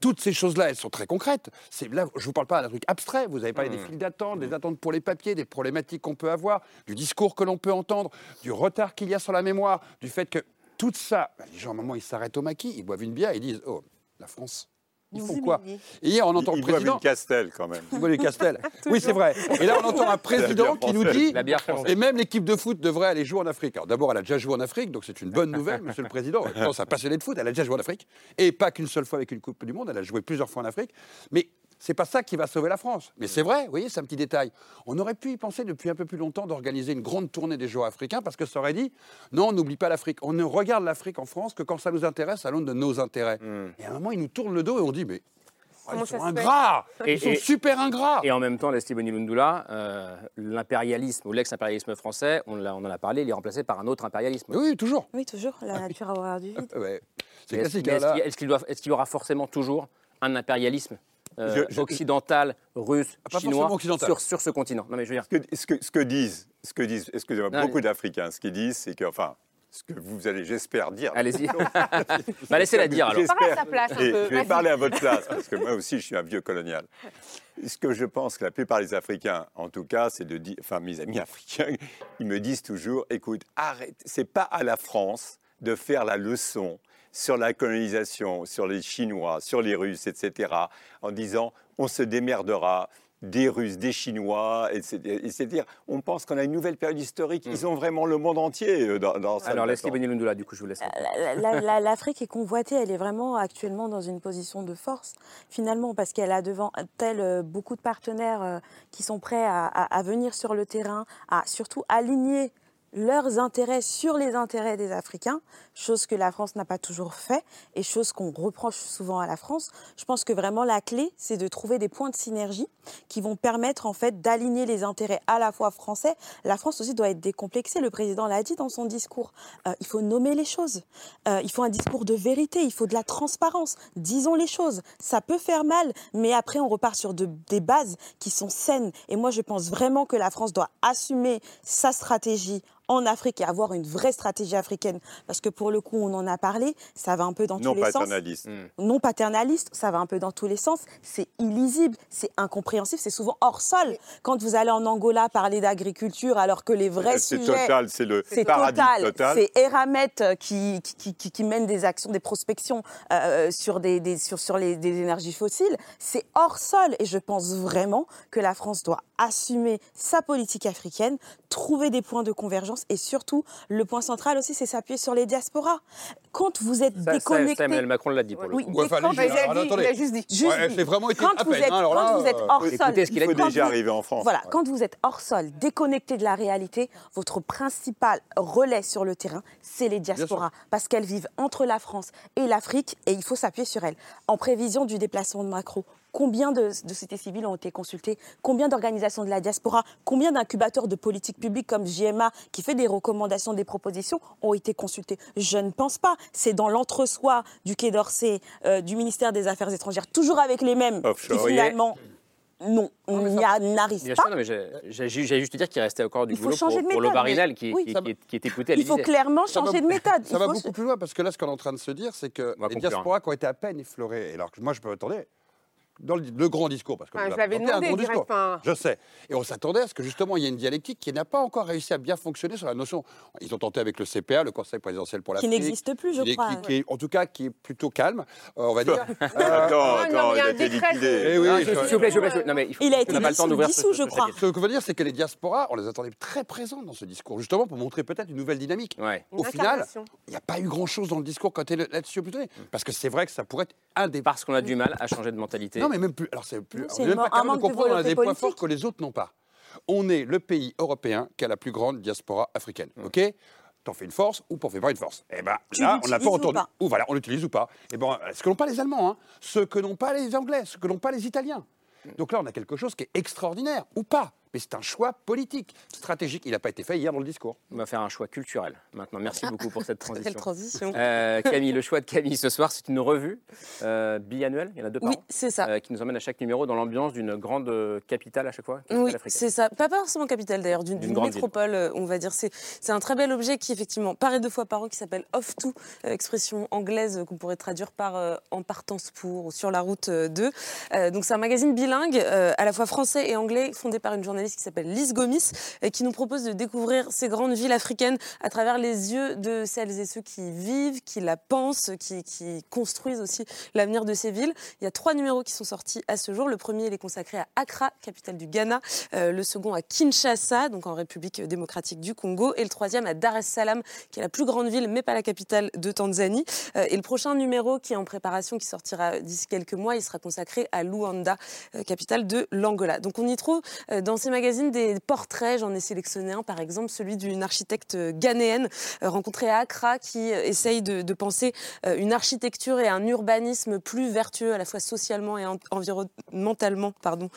Toutes ces choses-là elles sont très concrètes. C'est là je vous parle pas d'un truc abstrait. Vous avez parlé des files d'attente, des attentes pour les papiers, des problématiques qu'on peut avoir, du discours que l'on peut entendre, du retard qu'il y a sur la mémoire, du fait que tout ça, ben, les gens, à un moment, ils s'arrêtent au maquis, ils boivent une bière, ils disent Oh, la France, ils font quoi. Et hier, on entend Ils le boivent président. une Castel quand même. Ils boivent du Castel. oui, c'est vrai. Et là, on entend un président qui nous dit La bière française. Et même l'équipe de foot devrait aller jouer en Afrique. Alors d'abord, elle a déjà joué en Afrique, donc c'est une bonne nouvelle, monsieur le président. Je pense à passionné de foot, elle a déjà joué en Afrique. Et pas qu'une seule fois avec une Coupe du Monde, elle a joué plusieurs fois en Afrique. Mais c'est pas ça qui va sauver la France. Mais c'est vrai, vous voyez, c'est un petit détail. On aurait pu y penser depuis un peu plus longtemps d'organiser une grande tournée des joueurs africains parce que ça aurait dit non, on n'oublie pas l'Afrique. On ne regarde l'Afrique en France que quand ça nous intéresse à l'aune de nos intérêts. Et à un moment, ils nous tournent le dos et on dit mais Comment ils sont ingrats Et- Ils sont et- super ingrats Et en même temps, Lestiboni Lundula, euh, l'impérialisme ou l'ex-impérialisme français, on, l'a- on en a parlé, il est remplacé par un autre impérialisme. Oui, toujours. Oui, toujours. La nature a horreur du vide. Ouais. C'est classique. mais est-ce là. qu'il est-ce qu'il doit- est-ce qu'il y aura forcément toujours un impérialisme euh, Je- je- occidental, russe, Ah, pas chinois occidental. sur, sur ce continent Non, mais je veux dire, Ce que, ce que- ce que disent, ce que disent excusez-moi, Non, beaucoup d'Africains, ce qu'ils disent, c'est que, enfin, ce que vous allez, j'espère, dire. Allez-y. bah, Laissez-la dire alors. Parle sa place un Et peu. je vais Vas-y. parler à votre place, parce que moi aussi, je suis un vieux colonial. Ce que je pense que la plupart des Africains, en tout cas, c'est de dire, enfin mes amis africains, ils me disent toujours, écoute, arrête, c'est pas à la France de faire la leçon sur la colonisation, sur les Chinois, sur les Russes, etc., en disant, on se démerdera des Russes, des Chinois, etc. On pense qu'on a une nouvelle période historique. Ils ont vraiment le monde entier euh, dans, dans ça. Alors, Leslie du coup, je vous laisse. La- la- la- L'Afrique est convoitée, elle est vraiment actuellement dans une position de force, finalement, parce qu'elle a devant elle euh, beaucoup de partenaires euh, qui sont prêts à, à- à venir sur le terrain, à surtout aligner leurs intérêts sur les intérêts des Africains, chose que la France n'a pas toujours fait et chose qu'on reproche souvent à la France. Je pense que vraiment la clé, c'est de trouver des points de synergie qui vont permettre en fait d'aligner les intérêts à la fois français. La France aussi doit être décomplexée. Le président l'a dit dans son discours. Euh, il faut nommer les choses. Euh, il faut un discours de vérité. Il faut de la transparence. Disons les choses. Ça peut faire mal, mais après on repart sur de- des bases qui sont saines. Et moi, je pense vraiment que la France doit assumer sa stratégie en Afrique et avoir une vraie stratégie africaine. Parce que pour le coup, on en a parlé, ça va un peu dans Non tous les sens paternaliste. non paternaliste, ça va un peu dans tous les sens, c'est illisible, c'est incompréhensible, c'est souvent hors sol. Quand vous allez en Angola parler d'agriculture alors que les vrais C'est sujets... total, c'est le C'est paradis total. total. C'est Eramet euh, qui, qui, qui, qui mène des actions, des prospections euh, sur, des, des- sur, sur les, des énergies fossiles. C'est hors sol. Et je pense vraiment que la France doit assumer sa politique africaine, trouver des points de convergence et surtout, le point central aussi, c'est s'appuyer sur les diasporas. Quand vous êtes Ça, déconnecté. ça, Emmanuel Macron l'a dit pour le Oui, coup. Ouais, quand- alors, attendez. il a juste dit. Juste Ouais, dit. j'ai vraiment été quand à vous peine, êtes, hein, alors quand là, vous êtes euh, hors sol, écoutez ce qu'il a Il faut quand déjà vous- arriver en France. Voilà, Ouais. quand vous êtes hors sol, déconnecté de la réalité, votre principal relais sur le terrain, c'est les diasporas, parce qu'elles vivent entre la France et l'Afrique, et il faut s'appuyer sur elles. En prévision du déplacement de Macron, combien de, de sociétés civiles ont été consultées Combien d'organisations de la diaspora Combien d'incubateurs de politique publique comme JMA, qui fait des recommandations, des propositions, ont été consultés Je ne pense pas. C'est dans l'entre-soi du Quai d'Orsay, euh, du ministère des Affaires étrangères, toujours avec les mêmes, Offshore. qui finalement, non, n'y a- n'arrivent Bien pas. sûr, non, mais j'ai j'ai- j'ai juste dire qu'il restait encore du Il faut boulot pour, changer de pour méthode, Lobarinel mais- qui, oui. qui, qui est, qui est écouté à Il faut clairement va- changer de méthode. Ça Il va faut- beaucoup plus loin parce que là, ce qu'on est en train de se dire, c'est que les conclure. diasporas qui ont été à peine effleurées, alors que moi, je peux attendez, dans le, le grand discours, parce que Enfin, vous je l'avais inventé un demandé grand enfin, Je sais. Et on s'attendait à ce que justement il y ait une dialectique qui n'a pas encore réussi à bien fonctionner sur la notion. Ils ont tenté avec le CPA, le Conseil présidentiel pour Qui l'Afrique. n'existe plus, je qui est- crois. qui- qui est- en tout cas, qui est plutôt calme, euh, on va dire. Attends, non, mais attends, il a été décret liquidé. Il faut- Il a été dissous, je crois. Ce qu'on veut dire, c'est que les diasporas, on les attendait très présentes dans ce discours, justement pour montrer peut-être une nouvelle dynamique. Ouais. Au final, il n'y a pas eu grand-chose dans le discours quand elle est là-dessus plutôt. Parce que c'est vrai que ça pourrait être un des Parce qu'on a du mal à changer de mentalité. Non, mais même plus. Alors, c'est plus. Non, on c'est est même pas capable de comprendre. On a des points forts que les autres n'ont pas. On est le pays européen qui a la plus grande diaspora africaine. OK? T'en fais une force ou t'en fais pas une force Eh ben là, on n'a pas entendu. Ou voilà, on l'utilise ou pas. Et ben, ce que n'ont pas les Allemands, hein, ce que n'ont pas les Anglais, ce que n'ont pas les Italiens. Donc là, on a quelque chose qui est extraordinaire, ou pas. Mais c'est un choix politique, stratégique. Il n'a pas été fait hier dans le discours. On va faire un choix culturel maintenant. Merci beaucoup pour cette transition. Quelle transition. Euh, Camille, le choix de Camille ce soir, c'est une revue euh, biannuelle, il y en a deux par Oui, c'est ça. euh, qui nous emmène à chaque numéro dans l'ambiance d'une grande euh, capitale à chaque fois. Oui, c'est ça. Pas forcément capitale d'ailleurs, d'une ville. métropole, on va dire. C'est c'est un très bel objet qui effectivement paraît deux fois par an, qui s'appelle Off To, expression anglaise qu'on pourrait traduire par en partance pour ou sur la route de. Donc c'est un magazine bilingue, à la fois français et anglais, fondé par une journaliste qui s'appelle Lise Gomis, qui nous propose de découvrir ces grandes villes africaines à travers les yeux de celles et ceux qui vivent, qui la pensent, qui, construisent aussi l'avenir de ces villes. Il y a trois numéros qui sont sortis à ce jour. Le premier, il est consacré à Accra, capitale du Ghana. Euh, le second à Kinshasa, donc en République démocratique du Congo. Et le troisième à Dar es Salaam, qui est la plus grande ville, mais pas la capitale de Tanzanie. Euh, et le prochain numéro, qui est en préparation, qui sortira d'ici quelques mois, il sera consacré à Luanda, euh, capitale de l'Angola. Donc on y trouve dans ces magazines des portraits. J'en ai sélectionné un, par exemple, celui d'une architecte ghanéenne euh, rencontrée à Accra, qui euh, essaye de, penser euh, une architecture et un urbanisme plus vertueux, à la fois socialement et en- environnementalement, pardon,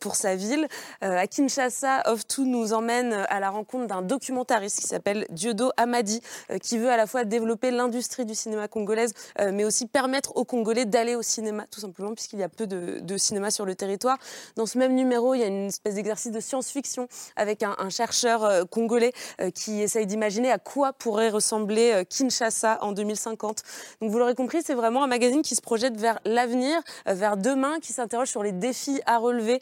pour sa ville. À Kinshasa, Of2 nous emmène à la rencontre d'un documentariste qui s'appelle Dieudo Amadi, qui veut à la fois développer l'industrie du cinéma congolaise, mais aussi permettre aux Congolais d'aller au cinéma, tout simplement, puisqu'il y a peu de cinéma sur le territoire. Dans ce même numéro, il y a une espèce d'exercice de science-fiction avec un, un chercheur congolais qui essaye d'imaginer à quoi pourrait ressembler Kinshasa en 2050. Donc vous l'aurez compris, c'est vraiment un magazine qui se projette vers l'avenir, vers demain, qui s'interroge sur les défis à relever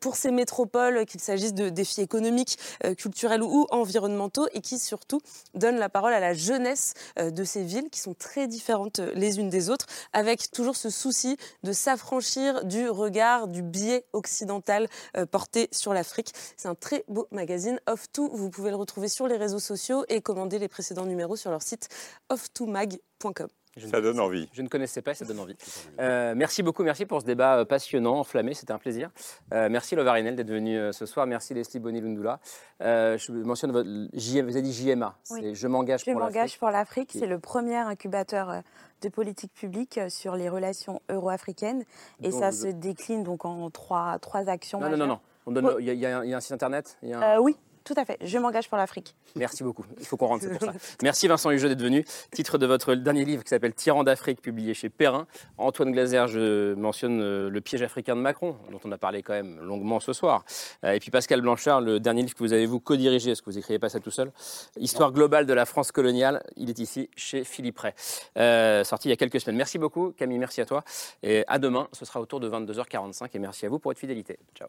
pour ces métropoles, qu'il s'agisse de défis économiques, culturels ou environnementaux, et qui surtout donne la parole à la jeunesse de ces villes qui sont très différentes les unes des autres, avec toujours ce souci de s'affranchir du regard, du biais occidental euh, porté sur l'Afrique. C'est un très beau magazine, Off2. Vous pouvez le retrouver sur les réseaux sociaux et commander les précédents numéros sur leur site off2mag.com. Ça donne envie. Je ne connaissais pas, ça donne envie. Euh, merci beaucoup, merci pour ce débat euh, passionnant, enflammé, c'était un plaisir. Euh, merci Lovarinel d'être venu ce soir, merci Leslie Bonilundula. je mentionne votre vous avez dit JMA, c'est Je m'engage pour l'Afrique. Je m'engage pour l'Afrique, c'est le premier incubateur de politique publique sur les relations euro-africaines et ça se décline donc en trois, trois actions. Non, non, non, non. Il y, a un site internet Oui, tout à fait. Je m'engage pour l'Afrique. Merci beaucoup. Il faut qu'on rentre, c'est pour ça. Merci Vincent Hugeux d'être venu. Titre de votre dernier livre qui s'appelle Tyran d'Afrique, publié chez Perrin. Antoine Glaser, je mentionne euh, Le piège africain de Macron, dont on a parlé quand même longuement ce soir. Euh, et puis Pascal Blanchard, le dernier livre que vous avez vous co-dirigé, est-ce que vous n'écrivez pas ça tout seul? Histoire globale de la France coloniale. Il est ici chez Philippe Ray. Euh, sorti il y a quelques semaines. Merci beaucoup, Camille. Merci à toi. Et à demain. Ce sera autour de 22h45. Et merci à vous pour votre fidélité. Ciao.